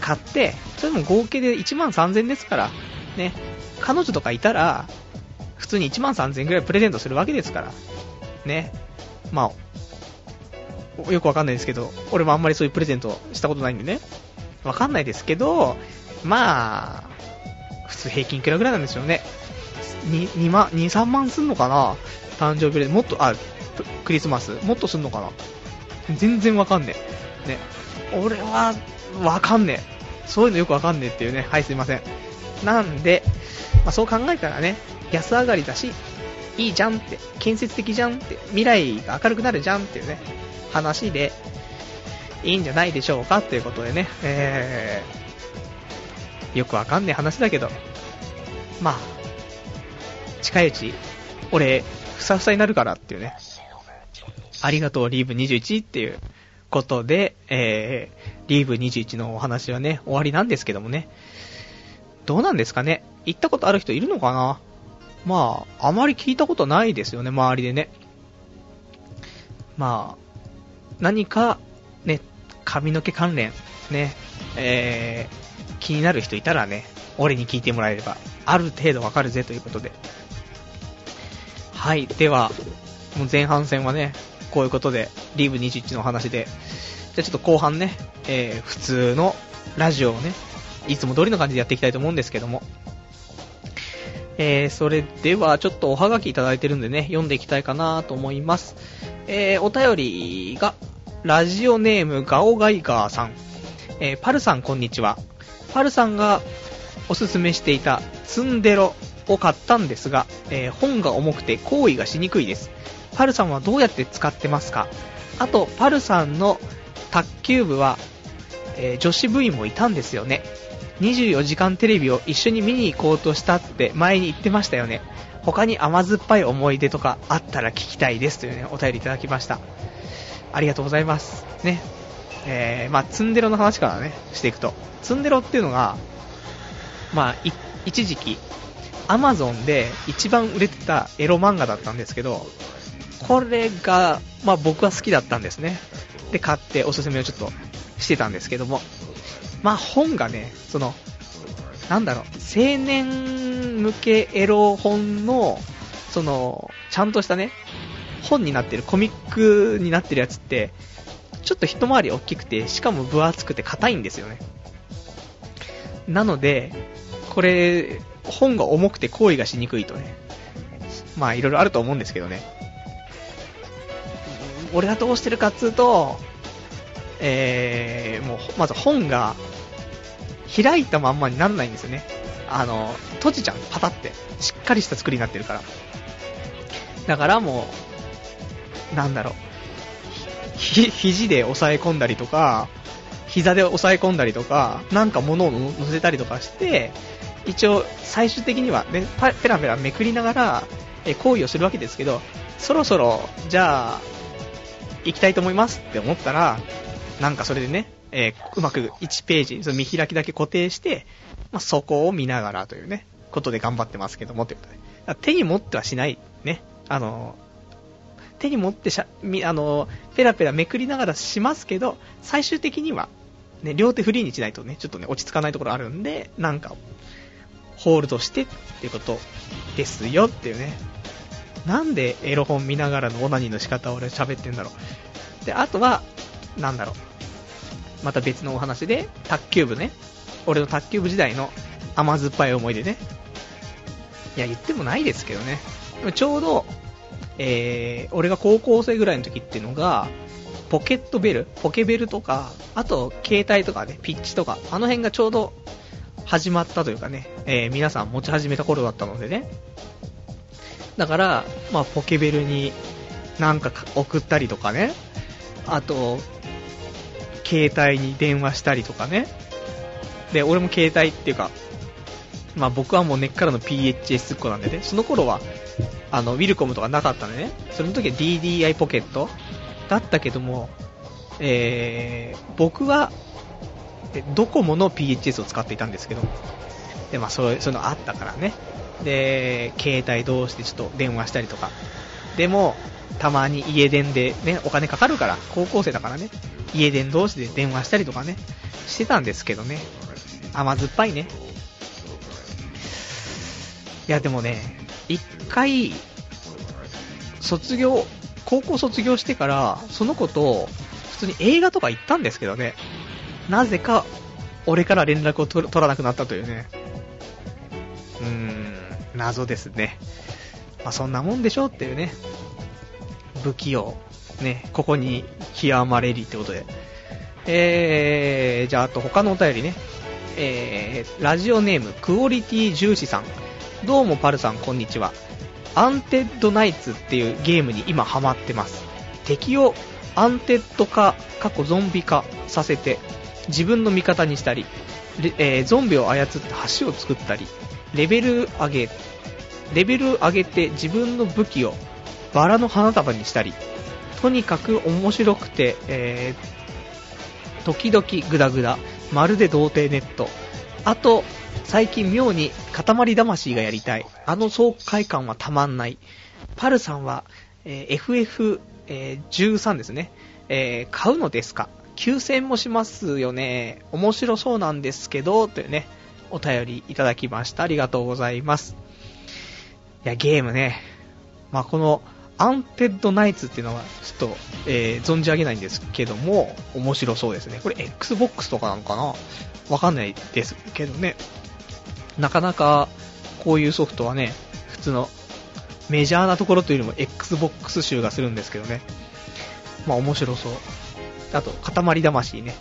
買って、それも合計で1万3000ですから、ね、彼女とかいたら、普通に1万3000ぐらいプレゼントするわけですから、ね、まあ、よくわかんないですけど、俺もあんまりそういうプレゼントしたことないんでね、わかんないですけど、まあ、普通平均いくらぐらいなんでしょうね。2, 2万、2、3万すんのかな？誕生日でもっと、あ、クリスマスもっとすんのかな？全然わかんねえ。ね。俺は、わかんねえ。そういうのよくわかんねえっていうね。はい、すいません。なんで、まあ、そう考えたらね、安上がりだし、いいじゃんって、建設的じゃんって、未来が明るくなるじゃんっていうね、話で、いいんじゃないでしょうか？っていうことでね、えー、よくわかんねえ話だけど、まあ、近いうち、俺、ふさふさになるからっていうね、ありがとうリーブ21っていうことで、えー、リーブ21のお話はね、終わりなんですけどもね、どうなんですかね？行ったことある人いるのかな？まあ、あまり聞いたことないですよね、周りでね。まあ、何か、ね、髪の毛関連、ね、えー、気になる人いたらね、俺に聞いてもらえれば、ある程度わかるぜということで。はい、では、もう前半戦はね、こういうことで、リーブ21の話で、じゃあちょっと後半ね、えー、普通のラジオをね、いつも通りの感じでやっていきたいと思うんですけども、えー、それではちょっとおはがきいただいてるんでね、読んでいきたいかなと思います。えー、お便りが、ラジオネームガオガイガーさん。えー、パルさんこんにちは。パルさんがおすすめしていたツンデロを買ったんですが、えー、本が重くて行為がしにくいです。パルさんはどうやって使ってますか？あと、パルさんの卓球部は、えー、女子部員もいたんですよね。24時間テレビを一緒に見に行こうとしたって前に言ってましたよね。他に甘酸っぱい思い出とかあったら聞きたいですというね、お便りいただきました。ありがとうございます。ね。えー、まあ、ツンデロの話からね、していくと。ツンデロっていうのが、まあ、一時期、アマゾンで一番売れてたエロ漫画だったんですけど、これが、まあ僕は好きだったんですね。で、買っておすすめをちょっとしてたんですけども、まあ本がね、その、なんだろう、青年向けエロ本の、その、ちゃんとしたね、本になってる、コミックになってるやつって、ちょっと一回り大きくて、しかも分厚くて硬いんですよね。なので、これ、本が重くて行為がしにくいとね。まあ、いろいろあると思うんですけどね。俺がどうしてるかっつうと、えー、もう、まず本が開いたまんまにならないんですよね。あの、閉じちゃう、パタって。しっかりした作りになってるから。だからもう、なんだろう。ひ、肘で押さえ込んだりとか、膝で押さえ込んだりとか、なんか物を乗せたりとかして、一応最終的には、ね、ペラペラめくりながら、え行為をするわけですけど、そろそろ、じゃあ、行きたいと思いますって思ったら、なんかそれでね、えー、うまく1ページ、その見開きだけ固定して、まあ、そこを見ながらというね、ことで頑張ってますけども、ということで。手に持ってはしない、ね。あの、手に持ってしゃ、み、あの、ペラペラめくりながらしますけど、最終的には、ね、両手フリーにしないとね、ちょっとね、落ち着かないところあるんで、なんか、ホールドしてっていうことですよっていうね。なんでエロ本見ながらのオナニーの仕方を俺喋ってんだろう。で、あとは、なんだろう。また別のお話で、卓球部ね。俺の卓球部時代の甘酸っぱい思い出ね。いや、言ってもないですけどね。ちょうど、えー、俺が高校生ぐらいの時っていうのが、ポケットベル、ポケベルとか、あと、携帯とかね、ピッチとか、あの辺がちょうど始まったというかね、えー、皆さん持ち始めた頃だったのでね。だから、まあ、ポケベルになんか送ったりとかね、あと、携帯に電話したりとかね。で、俺も携帯っていうか、まあ僕はもう根っからの PHS っ子なんでね、その頃は、あの、ウィルコムとかなかったんでね、その時は DDI ポケットだったけども、えー、僕は、ドコモの PHS を使っていたんですけど、で、まあそ、そういうのあったからね。で、携帯同士でちょっと電話したりとか、でも、たまに家電でね、お金かかるから、高校生だからね、家電同士で電話したりとかね、してたんですけどね、甘酸っぱいね。いや、でもね、一回、卒業、高校卒業してから、その子と、普通に映画とか行ったんですけどね、なぜか、俺から連絡を取らなくなったというね。うん、謎ですね。まあ、そんなもんでしょっていうね。不器用。ね、ここに極まれりってことで。えー、じゃあ、あと他のお便りね。えー、ラジオネーム、クオリティ重視さん。どうもパルさん、こんにちは。アンデッドナイツっていうゲームに今ハマってます。敵をアンデッド化、かっこゾンビ化させて、自分の味方にしたり、えー、ゾンビを操って橋を作ったり、レベル上げ、レベル上げて自分の武器をバラの花束にしたり、とにかく面白くて、えー、時々グダグダ、まるで童貞ネット。あと、最近妙に塊魂がやりたい。あの爽快感はたまんない。パルさんは、えー、FF13、ですね。えー、買うのですか？9000もしますよね。面白そうなんですけど、というね、お便りいただきました。ありがとうございます。いや、ゲームね。まあ、この、アンテッドナイツっていうのは、ちょっと、えー、存じ上げないんですけども、面白そうですね。これ、Xbox とかなのかな？わかんないですけどね。なかなか、こういうソフトはね、普通の、メジャーなところというよりも Xbox 集がするんですけどね。まあ、面白そう。あと、塊魂ね。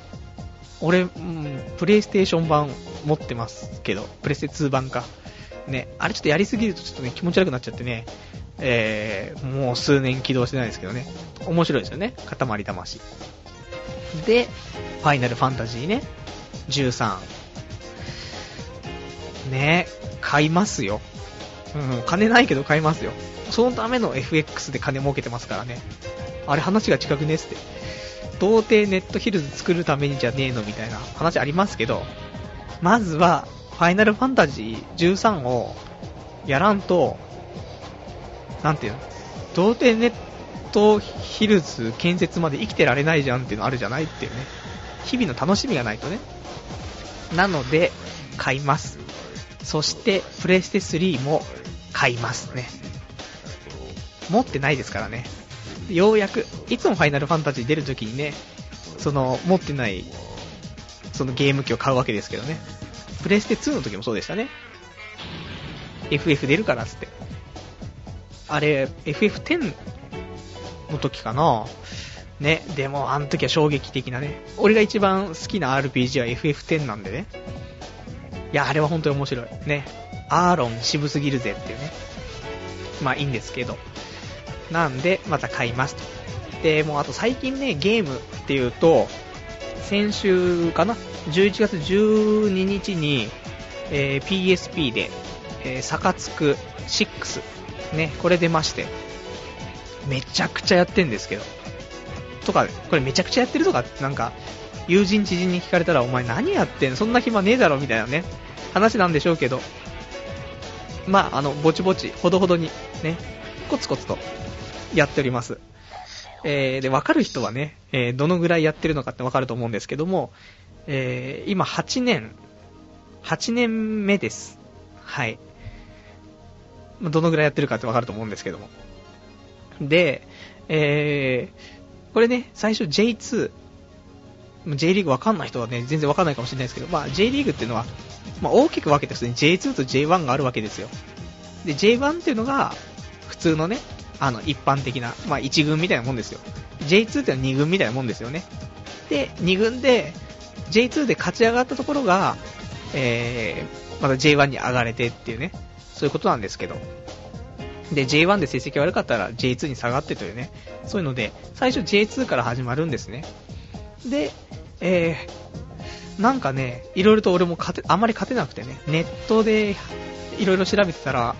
俺、うん、プレイステーション版持ってますけど、プレステ2版か。ね、あれちょっとやりすぎるとちょっとね、気持ち悪くなっちゃってね、えー、もう数年起動してないですけどね。面白いですよね。塊魂。で、ファイナルファンタジーね。13。ね買いますよ。うん、金ないけど買いますよ。そのための FX で金儲けてますからね。あれ話が近くねって。童貞ネットヒルズ作るためにじゃねえのみたいな話ありますけど、まずは、ファイナルファンタジー13をやらんと、なんていうの、童貞ネットヒルズ建設まで生きてられないじゃんっていうのあるじゃないっていうね。日々の楽しみがないとね。なので、買います。そして、プレステ3も買いますね。持ってないですからね。ようやく、いつもファイナルファンタジー出るときにね、その、持ってない、そのゲーム機を買うわけですけどね。プレステ2の時もそうでしたね。FF 出るからっつって。あれ、FF10 の時かなね、でもあの時は衝撃的なね。俺が一番好きな RPG は FF10 なんでね。いや、あれは本当に面白い。ね。アーロン渋すぎるぜっていうね。まあいいんですけど。なんで、また買いますと。で、もうあと最近ね、ゲームっていうと、先週かな ?11 月12日に、えー、PSP で、えー、サカツク6、ね、これ出まして、めちゃくちゃやってんですけど、とか、これめちゃくちゃやってるとか、なんか、友人知人に聞かれたら、お前何やってん？そんな暇ねえだろみたいなね、話なんでしょうけど、まあ、あの、ぼちぼち、ほどほどに、ね、コツコツとやっております。えー、で、わかる人はね、えー、どのぐらいやってるのかってわかると思うんですけども、えー、今8年、8年目です。はい。どのぐらいやってるかってわかると思うんですけども。で、えー、これね、最初 J2、J リーグわかんない人はね、全然わかんないかもしれないですけど、まあ J リーグっていうのは、まあ大きく分けて普通に J2 と J1 があるわけですよ。で、J1 っていうのが、普通のね、あの、一般的な、まあ、1軍みたいなもんですよ。J2 ってのは2軍みたいなもんですよね。で、2軍で、J2 で勝ち上がったところが、えー、また J1 に上がれてっていうね、そういうことなんですけど。で、J1 で成績悪かったら J2 に下がってというね、そういうので、最初 J2 から始まるんですね。で、えー、なんかね、いろいろと俺も勝て、あまり勝てなくてね、ネットでいろいろ調べてたら、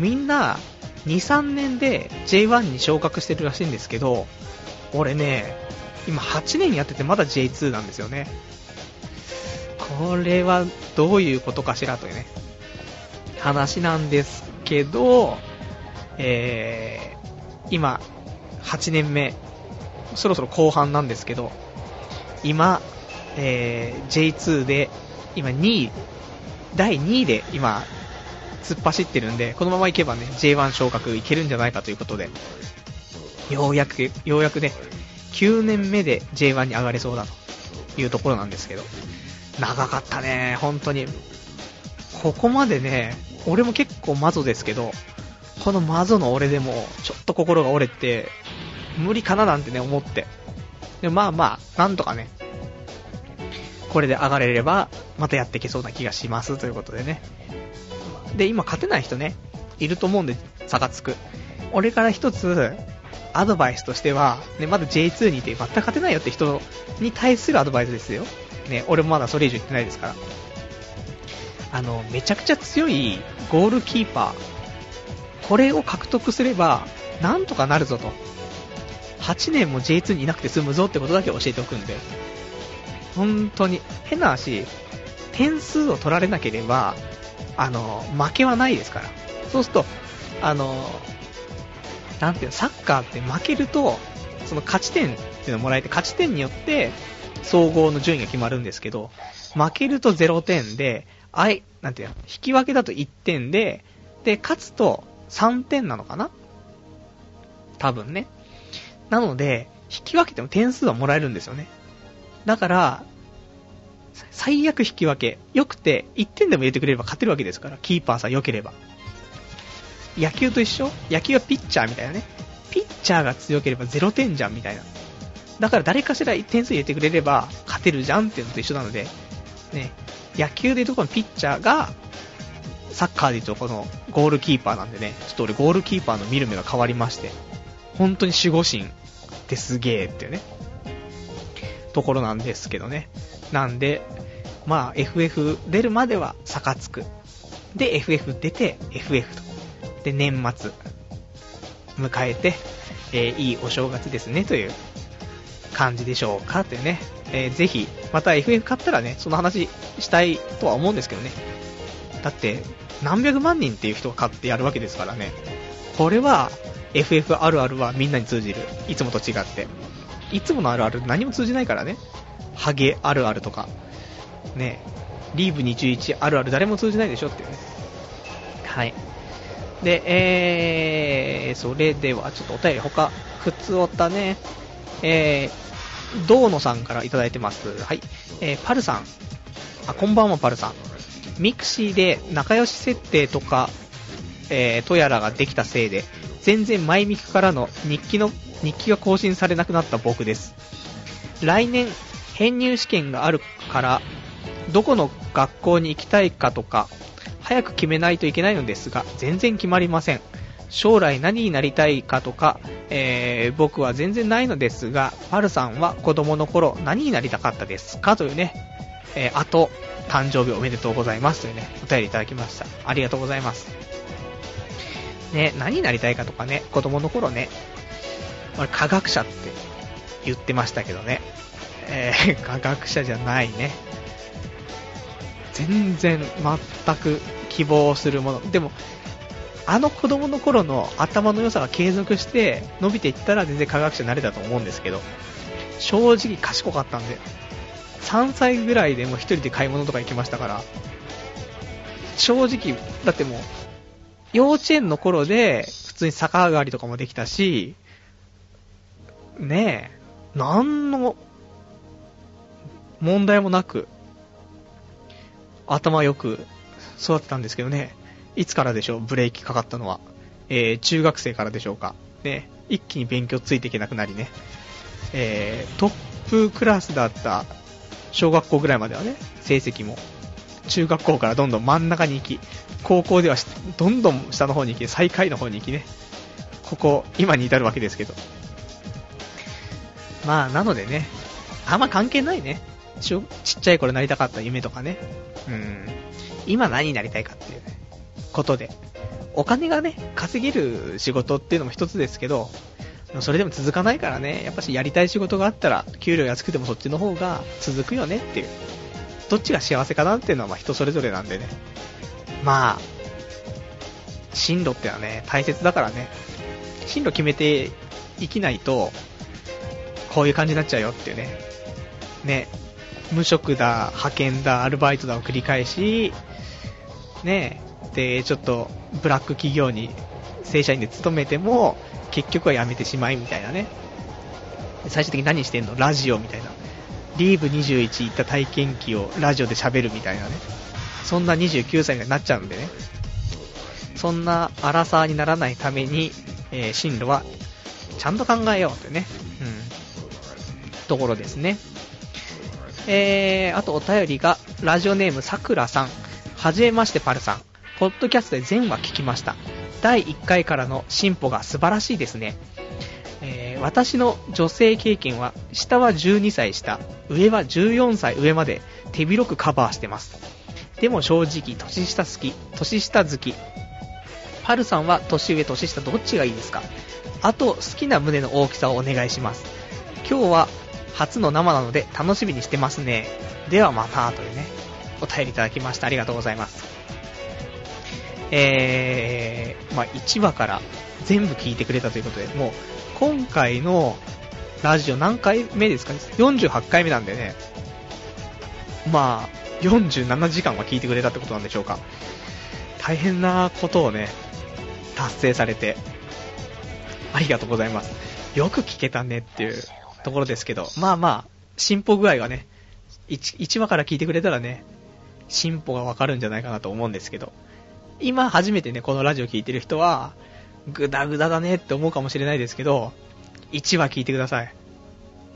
みんな、2、3年で J1 に昇格してるらしいんですけど、俺ね、今8年やっててまだ J2 なんですよね。これはどういうことかしらというね、話なんですけど、えー今、8年目、そろそろ後半なんですけど、今、えー、J2 で、今2位、第2位で今、突っ走ってるんで、このままいけばね、J1 昇格いけるんじゃないかということで、ようやく、ようやくね、9年目で J1 に上がれそうだというところなんですけど、長かったね、本当に。ここまでね、俺も結構マゾですけど、このマゾの俺でも、ちょっと心が折れて、無理かななんてね、思って。でまあまあ、なんとかね、これで上がれれば、またやっていけそうな気がしますということでね。で、今勝てない人ね、いると思うんで、差がつく。俺から一つ、アドバイスとしては、ね、まだ J2 にいて全く勝てないよって人に対するアドバイスですよ。ね、俺もまだそれ以上言ってないですから。あの、めちゃくちゃ強いゴールキーパー、これを獲得すれば、なんとかなるぞと。8年も J2 にいなくて済むぞってことだけ教えておくんで。本当に、変な話、点数を取られなければ、あの、負けはないですから。そうすると、あの、なんていうの、サッカーって負けると、その勝ち点っていうのをもらえて、勝ち点によって、総合の順位が決まるんですけど、負けると0点で、あい、なんていうの、引き分けだと1点で、で、勝つと3点なのかな？多分ね。なので、引き分けても点数はもらえるんですよね。だから、最悪引き分け。良くて、1点でも入れてくれれば勝てるわけですから、キーパーさん良ければ。野球と一緒？野球はピッチャーみたいなね。ピッチャーが強ければ0点じゃんみたいな。だから誰かしら点数入れてくれれば勝てるじゃんっていうのと一緒なので、ね、野球でいうとこのピッチャーが、サッカーでいうとこのゴールキーパーなんでね、ちょっと俺ゴールキーパーの見る目が変わりまして、本当に守護神ってすげえっていうね、ところなんですけどね。なんで、まあ FF 出るまでは差がつく。で、FF 出て FF と。で、年末迎えて、えー、いいお正月ですねという感じでしょうかというね。えー、ぜひ、また FF 買ったらね、その話したいとは思うんですけどね。だって、何百万人っていう人が買ってやるわけですからね。これは、FF あるあるはみんなに通じる。いつもと違って。いつものあるある何も通じないからね。ハゲあるあるとか。ねリーブ21あるある誰も通じないでしょっていうね。はい。で、えー、それではちょっとお便り他、普通おったね。えー、道野さんからいただいてます。はい。えー、パルさん。あ、こんばんは、パルさん。ミクシーで仲良し設定とか、えー、とやらができたせいで、全然マイミクからの日記の、日記が更新されなくなった僕です。来年、編入試験があるから、どこの学校に行きたいかとか、早く決めないといけないのですが、全然決まりません。将来何になりたいかとか、えー、僕は全然ないのですが、パルさんは子供の頃何になりたかったですかというね、えー、あと、誕生日おめでとうございますというね、お便りいただきました。ありがとうございます。ね、何になりたいかとかね、子供の頃ね、俺科学者って言ってましたけどね、えー、科学者じゃないね。全然、全く希望するもの。でも、あの子供の頃の頭の良さが継続して伸びていったら全然科学者になれたと思うんですけど、正直賢かったんで、3歳ぐらいでも1人で買い物とか行きましたから、正直、だってもう、幼稚園の頃で普通に逆上がりとかもできたし、ねえ、なんの問題もなく、頭よく育ってたんですけどね。いつからでしょう、ブレーキかかったのは。えー、中学生からでしょうか？ね、一気に勉強ついていけなくなりね。えー、トップクラスだった小学校ぐらいまではね、成績も。中学校からどんどん真ん中に行き、高校ではどんどん下の方に行き、最下位の方に行きね。ここ、今に至るわけですけど。まあ、なのでね、あんま関係ないね。ちっちゃい頃なりたかった夢とかね。うん。今何になりたいかっていうね。ことで、お金がね、稼げる仕事っていうのも一つですけど、それでも続かないからね、やっぱしやりたい仕事があったら、給料安くてもそっちの方が続くよねっていう。どっちが幸せかなっていうのはま人それぞれなんでね。まあ、進路ってのはね、大切だからね。進路決めていきないと、こういう感じになっちゃうよっていうね。ね、無職だ、派遣だ、アルバイトだを繰り返し、ね、で、ちょっとブラック企業に正社員で勤めても、結局は辞めてしまいみたいなね。最終的に何してんの？ラジオみたいな。リーブ21行った体験記をラジオで喋るみたいなね。そんな29歳になっちゃうんでね。そんな荒さにならないために、えー、進路はちゃんと考えようってね。うん。ところですね。えー、あとお便りが、ラジオネームさくらさん。はじめましてパルさん。ポッドキャストで全話聞きました。第1回からの進歩が素晴らしいですね。えー、私の女性経験は、下は12歳下、上は14歳上まで手広くカバーしてます。でも正直、年下好き、年下好き。パルさんは年上、年下どっちがいいですか？あと、好きな胸の大きさをお願いします。今日は初の生なので楽しみにしてますね。ではまた、というね、お便りいただきました。ありがとうございます。えー、まあ、1話から全部聞いてくれたということで、もう、今回のラジオ何回目ですかね ?48 回目なんでね、まあ、47時間は聞いてくれたってことなんでしょうか。大変なことをね、達成されて、ありがとうございます。よく聞けたねっていうところですけど、まあまあ、進歩具合がね、1, 1話から聞いてくれたらね、進歩がわかるんじゃないかなと思うんですけど、今初めてね、このラジオ聞いてる人は、グダグダだねって思うかもしれないですけど、1話聞いてください。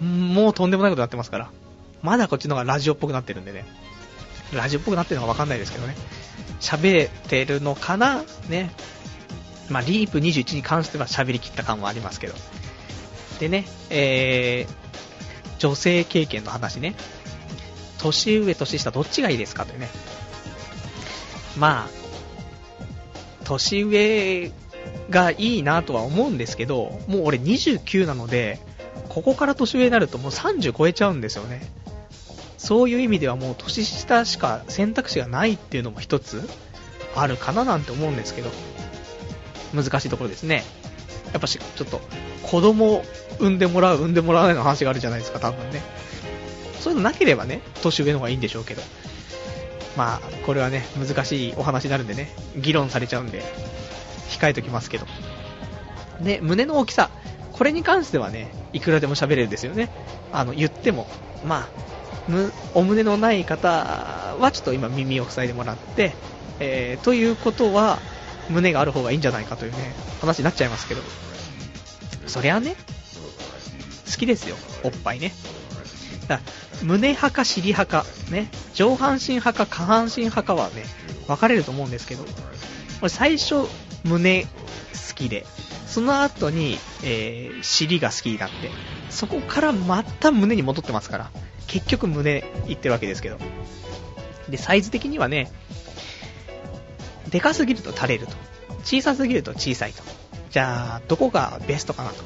もうとんでもないことになってますから。まだこっちの方がラジオっぽくなってるんでね。ラジオっぽくなってるのかわかんないですけどね。喋ってるのかなね。まあ、リープ21に関しては喋りきった感はありますけど。でね、えー、女性経験の話ね。年上、年下、どっちがいいですかというね。まあ、年上がいいなとは思うんですけど、もう俺29なので、ここから年上になるともう30超えちゃうんですよね。そういう意味ではもう年下しか選択肢がないっていうのも一つあるかななんて思うんですけど、難しいところですね。やっぱし、ちょっと、子供を産んでもらう、産んでもらわないの話があるじゃないですか、多分ね。そういうのなければね、年上の方がいいんでしょうけど。まあ、これはね、難しいお話になるんでね、議論されちゃうんで、控えときますけど。で、胸の大きさ。これに関してはね、いくらでも喋れるんですよね。あの、言っても。まあ、む、お胸のない方はちょっと今耳を塞いでもらって、えー、ということは、胸がある方がいいんじゃないかというね、話になっちゃいますけど。そりゃね、好きですよ、おっぱいね。胸派か尻派か、ね、上半身派か下半身派かはね、分かれると思うんですけど、最初、胸好きで、その後に、えー、尻が好きになって、そこからまた胸に戻ってますから、結局胸いってるわけですけど。で、サイズ的にはね、でかすぎると垂れると。小さすぎると小さいと。じゃあ、どこがベストかなと。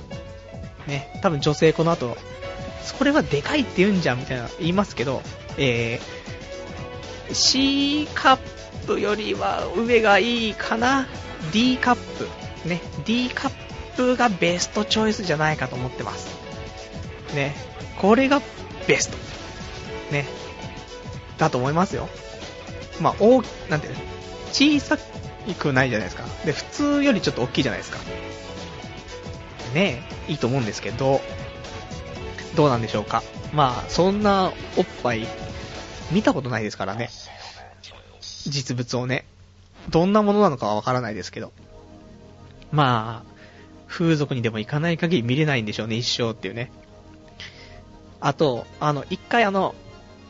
ね、多分女性この後、それはでかいって言うんじゃんみたいな言いますけど、えー、C カップよりは上がいいかな ?D カップ。ね、D カップがベストチョイスじゃないかと思ってます。ね、これがベスト。ね、だと思いますよ。まあ、大、なんていうの、小さくないじゃないですか。で、普通よりちょっと大きいじゃないですか。ねえいいと思うんですけど、どうなんでしょうか。まあ、そんなおっぱい、見たことないですからね。実物をね。どんなものなのかはわからないですけど。まあ、風俗にでも行かない限り見れないんでしょうね、一生っていうね。あと、あの、一回あの、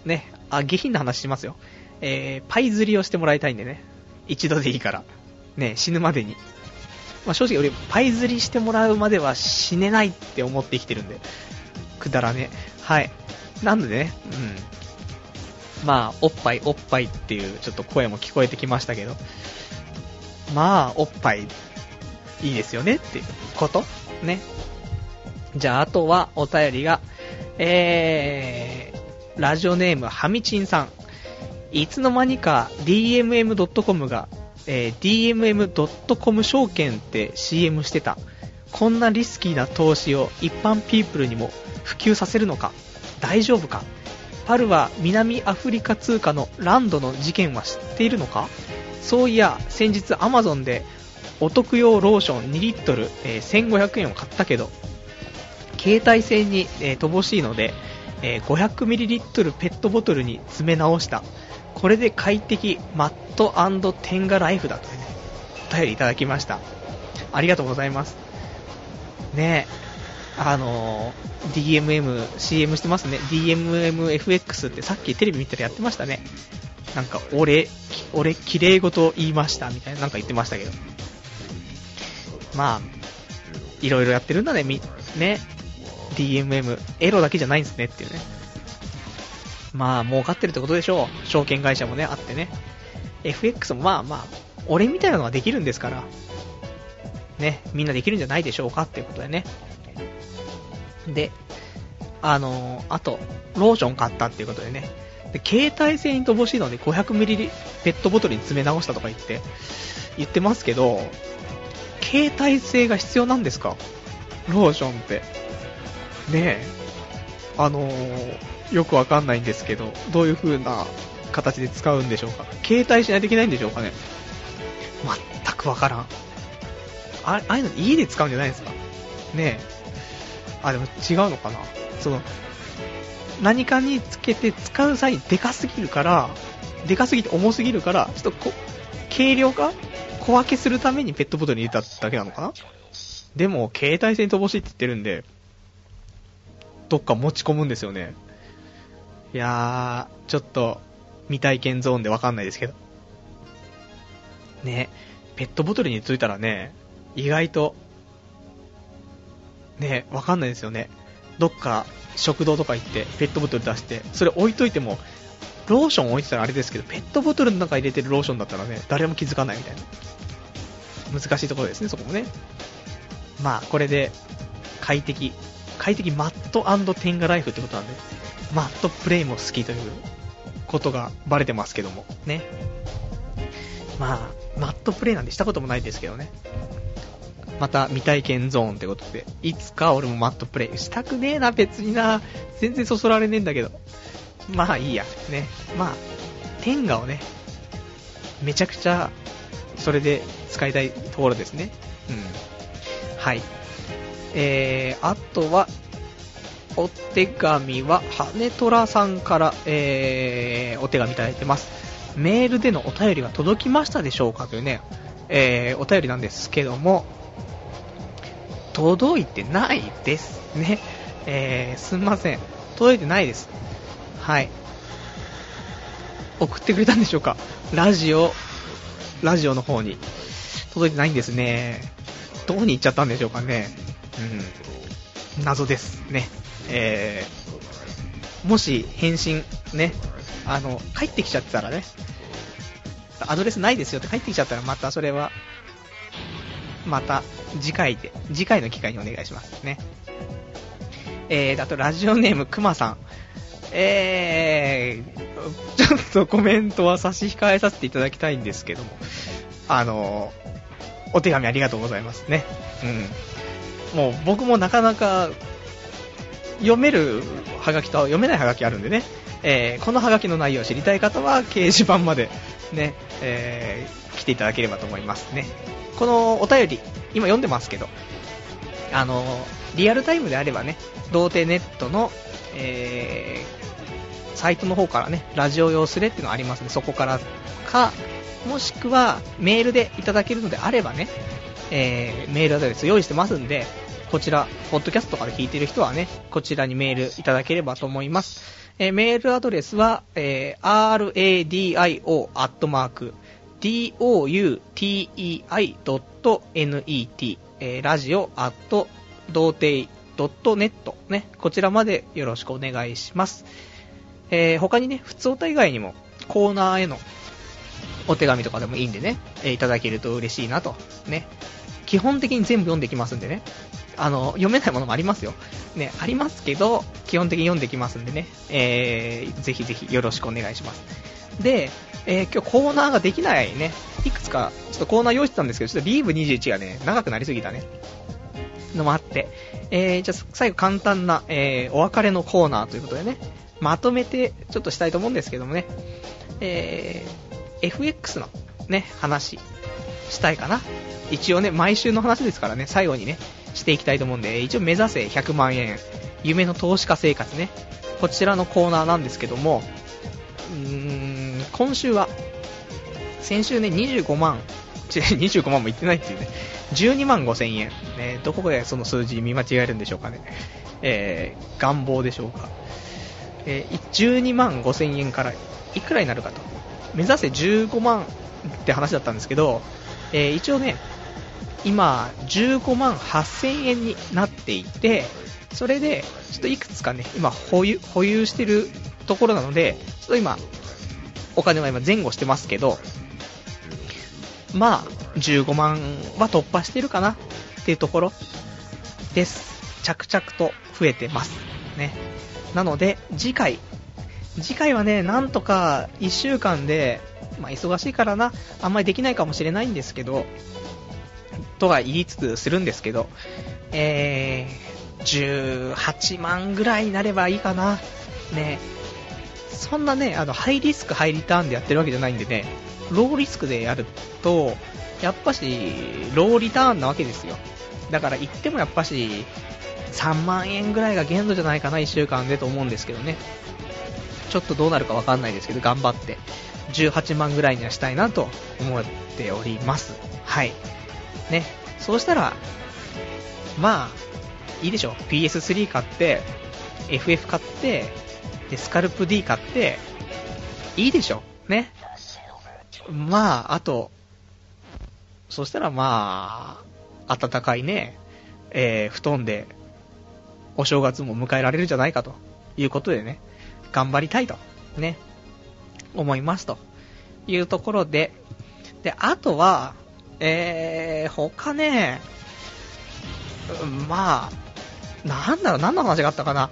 ね、あ、下品な話しますよ。えー、パイ釣りをしてもらいたいんでね。一度でいいから。ね、死ぬまでに。まあ、正直俺、パイ釣りしてもらうまでは死ねないって思って生きてるんで。くだらね。はい。なんでね、うん。まあ、おっぱいおっぱいっていうちょっと声も聞こえてきましたけど。まあ、おっぱい、いいですよねっていうことね。じゃあ、あとはお便りが、えー、ラジオネームはみちんさん。いつの間にか DMM.com が、えー、DMM.com 証券って CM してた。こんなリスキーな投資を一般ピープルにも普及させるのか？大丈夫か？パルは南アフリカ通貨のランドの事件は知っているのか？そういや先日アマゾンでお得用ローション2リットル、えー1500円を買ったけど携帯線に、えー乏しいので、えー 500ml ペットボトルに詰め直した。これで快適マットテンガライフだとねお便りいただきましたありがとうございますねえあのー DMM、CM してますね。DMMFX ってさっきテレビ見たらやってましたね。なんか、俺、俺、綺麗事言いました、みたいななんか言ってましたけど。まあ、いろいろやってるんだね、み、ね。DMM、エロだけじゃないんですねっていうね。まあ、儲かってるってことでしょう。証券会社もね、あってね。FX もまあまあ、俺みたいなのはできるんですから。ね、みんなできるんじゃないでしょうかっていうことでね。で、あのーあと、ローション買ったっていうことでね。で携帯線に乏しいので 500ml ペットボトルに詰め直したとか言って、言ってますけど、携帯性が必要なんですか？ローションって。ねえ。あのーよくわかんないんですけど、どういう風な形で使うんでしょうか？携帯しないといけないんでしょうかね？全くわからん。あああいうの家で使うんじゃないですか？ねえ。あ、でも違うのかな？その、何かにつけて使う際にでかすぎるから、でかすぎて重すぎるから、ちょっとこ、軽量化？小分けするためにペットボトルに入れただけなのかな？でも、携帯線乏しいって言ってるんで、どっか持ち込むんですよね。いやー、ちょっと、未体験ゾーンでわかんないですけど。ね、ペットボトルについたらね、意外と、ね、わかんないですよね。どっか食堂とか行ってペットボトル出して、それ置いといても、ローション置いてたらあれですけど、ペットボトルの中入れてるローションだったらね、誰も気づかないみたいな。難しいところですね、そこもね。まあ、これで、快適、快適マットテンガライフってことなんで、マットプレイも好きということがバレてますけども、ね。まあ、マットプレイなんてしたこともないですけどね。また未体験ゾーンってことで、いつか俺もマットプレイしたくねえな、別にな。全然そそられねえんだけど。まあいいや、ね。まあ、テンガをね、めちゃくちゃ、それで使いたいところですね。うん。はい。えー、あとは、お手紙は、羽虎さんから、えー、お手紙いただいてます。メールでのお便りは届きましたでしょうかというね、えー、お便りなんですけども、届いてないですね。えー、すんません。届いてないです。はい。送ってくれたんでしょうかラジオ、ラジオの方に。届いてないんですね。どこに行っちゃったんでしょうかね。うん。謎ですね。えー、もし返信ね、あの、帰ってきちゃったらね、アドレスないですよって帰ってきちゃったらまたそれは、また次回で、次回の機会にお願いしますね。えー、あとラジオネームくまさん。えー、ちょっとコメントは差し控えさせていただきたいんですけども、あのお手紙ありがとうございますね。うん。もう僕もなかなか読めるハガキと読めないハガキあるんでね、えーこのハガキの内容を知りたい方は掲示板までね、えー来ていただければと思いますね。このお便り、今読んでますけど、あのリアルタイムであればね、童貞ネットの、えーサイトの方からね、ラジオ用スレっていうのがありますので、そこからか、もしくはメールでいただけるのであればね、えーメールアドレス用意してますんで、こちら、ポッドキャストから聞いてる人はね、こちらにメールいただければと思います。えーメールアドレスは、えー radio.doutei.net、えーラジオアット童貞 .net ね、こちらまでよろしくお願いします。えー他にね、普通歌以外にもコーナーへのお手紙とかでもいいんでね、えいただけると嬉しいなと。ね。基本的に全部読んできますんでね。あの、読めないものもありますよ。ね、ありますけど、基本的に読んできますんでね。えー、ぜひぜひよろしくお願いします。で、えー今日コーナーができないね、いくつか、ちょっとコーナー用意してたんですけど、ちょっとリーブ21がね、長くなりすぎたね。のもあって、えー、じゃ最後簡単な、えー、お別れのコーナーということでね、まとめてちょっとしたいと思うんですけどもね、えー、FX のね、話、したいかな。一応ね、毎週の話ですからね、最後にね、していきたいと思うんで、一応目指せ100万円、夢の投資家生活ね、こちらのコーナーなんですけども、うーん、今週は、先週ね、25万、25万も言ってないっていうね、12万5千円、ね、どこでその数字見間違えるんでしょうかね、えー、願望でしょうか、えー、12万5千円からいくらになるかと、目指せ15万って話だったんですけど、えー、一応ね、今、15万8000円になっていて、それで、ちょっといくつかね、今保有、保有してるところなので、ちょっと今、お金は今前後してますけど、まあ、15万は突破してるかなっていうところです。着々と増えてます。ね。なので、次回、次回はね、なんとか1週間で、まあ忙しいからな、あんまりできないかもしれないんですけど、とは言いつつするんですけど、えー、18万ぐらいになればいいかな。ね。そんなね、あの、ハイリスク、ハイリターンでやってるわけじゃないんでね、ローリスクでやると、やっぱし、ローリターンなわけですよ。だから言ってもやっぱし、3万円ぐらいが限度じゃないかな、1週間でと思うんですけどね。ちょっとどうなるかわかんないですけど、頑張って、18万ぐらいにはしたいなと思っております。はい。ね。そうしたら、まあ、いいでしょ。PS3 買って、FF 買って、で、スカルプ D 買って、いいでしょ。ね。まあ、あと、そしたらまあ、暖かいね、えー、布団で、お正月も迎えられるんじゃないかということでね、頑張りたいと、ね、思いますというところで、で、あとは、えー、他ね、まあ、なんだろう、何の話があったかな。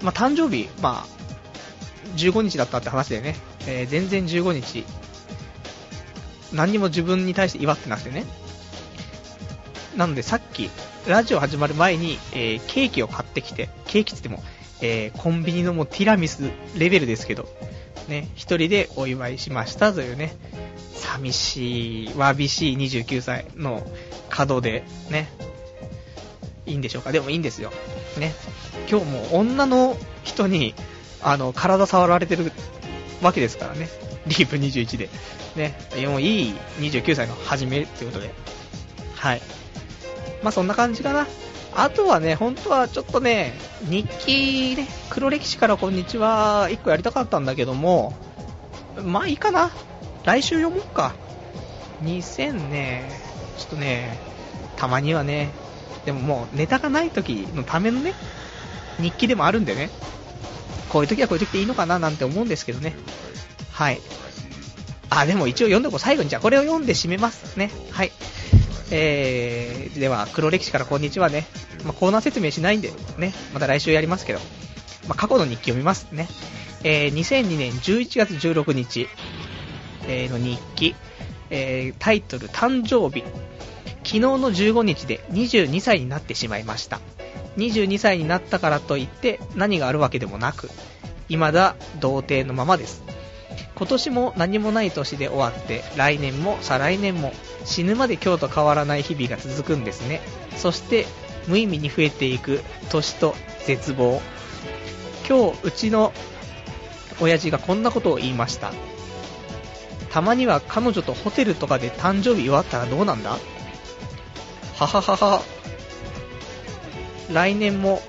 まあ、誕生日、まあ、15日だったって話でね、えー、全然15日、何にも自分に対して祝ってなくてね。なのでさっき、ラジオ始まる前に、えー、ケーキを買ってきて、ケーキって言っても、えー、コンビニのもうティラミスレベルですけど、ね、一人でお祝いしましたというね、寂しい、わびしい29歳の角でね、いいんでしょうか？でもいいんですよ。ね。今日も女の人に、あの、体触られてるわけですからね。リープ21で。ね。もいい29歳の始めってことで。はい。まあそんな感じかな。あとはね、本当はちょっとね、日記ね、黒歴史からこんにちは、1個やりたかったんだけども、まあいいかな。来週読もうか。2000ね、ちょっとね、たまにはね、でももうネタがない時のためのね、日記でもあるんでね、こういう時はこういう時でいいのかななんて思うんですけどね。はい。あ、でも一応読んでこう。最後にじゃあこれを読んで締めますね。はい。えー、では、黒歴史からこんにちはね。まあ、コーナー説明しないんで、ね、また来週やりますけど、まあ、過去の日記読みますね。えー、2002年11月16日、えー、の日記、え、タイトル誕生日。昨日の15日で22歳になってしまいました。22歳になったからといって何があるわけでもなく、未だ童貞のままです。今年も何もない年で終わって、来年も再来年も死ぬまで今日と変わらない日々が続くんですね。そして無意味に増えていく年と絶望。今日うちの親父がこんなことを言いました。たまには彼女とホテルとかで誕生日祝ったらどうなんだ？はははは。来年も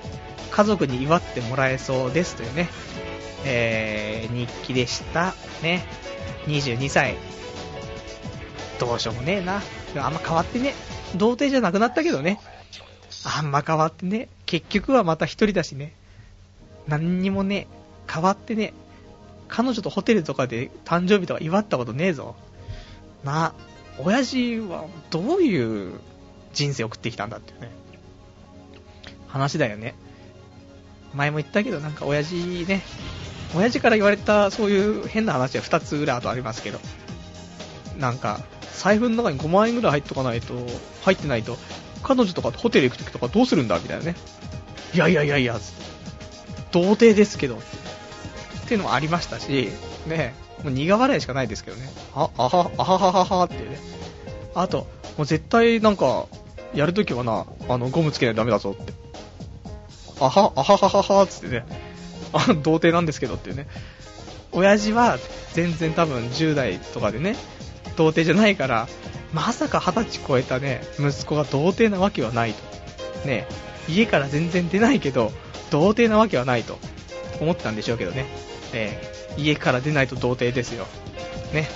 家族に祝ってもらえそうですというね、えー、日記でした。ね。22歳。どうしようもねえな。あんま変わってね。童貞じゃなくなったけどね。あんま変わってね。結局はまた一人だしね。何にもね、変わってね。彼女とホテルとかで誕生日とか祝ったことねえぞ。な、親父はどういう人生送ってきたんだっていうね。話だよね。前も言ったけど、なんか親父ね、親父から言われたそういう変な話は2つぐらいあとありますけど、なんか、財布の中に5万円ぐらい入っとかないと、入ってないと、彼女とかホテル行くときとかどうするんだみたいなね。いやいやいやいや、つって童貞ですけど。っていうのもありましたし、ね、もう苦笑いしかないですけどね。あ、あは、あははははっていうね。あと、もう絶対なんか、やるときはな、あの、ゴムつけないとダメだぞって。あは、あははははつってね。あ、童貞なんですけどっていうね。親父は全然多分10代とかでね、童貞じゃないから、まさか20歳超えたね、息子が童貞なわけはないと。ね、家から全然出ないけど、童貞なわけはないと思ってたんでしょうけどね。えー家から出ないと童貞ですよ。ね。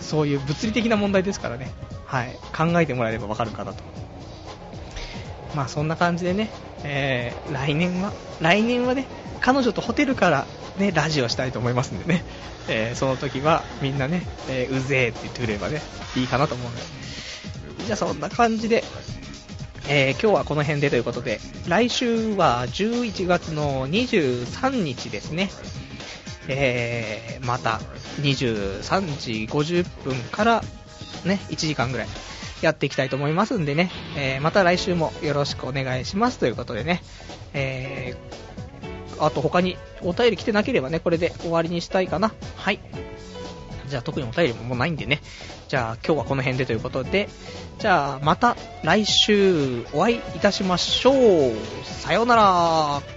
そういう物理的な問題ですからね。はい。考えてもらえればわかるかなと。まあそんな感じでね、えー、来年は、来年はね、彼女とホテルからね、ラジオしたいと思いますんでね、えー、その時はみんなね、えー、うぜーって言ってくれればね、いいかなと思うんで。じゃあそんな感じで、えー、今日はこの辺でということで、来週は11月の23日ですね。えー、また23時50分からね、1時間ぐらいやっていきたいと思いますんでね、えー、また来週もよろしくお願いしますということでね、えー、あと他にお便り来てなければね、これで終わりにしたいかな。はい。じゃあ特にお便りももうないんでね。じゃあ今日はこの辺でということで、じゃあまた来週お会いいたしましょう。さようなら。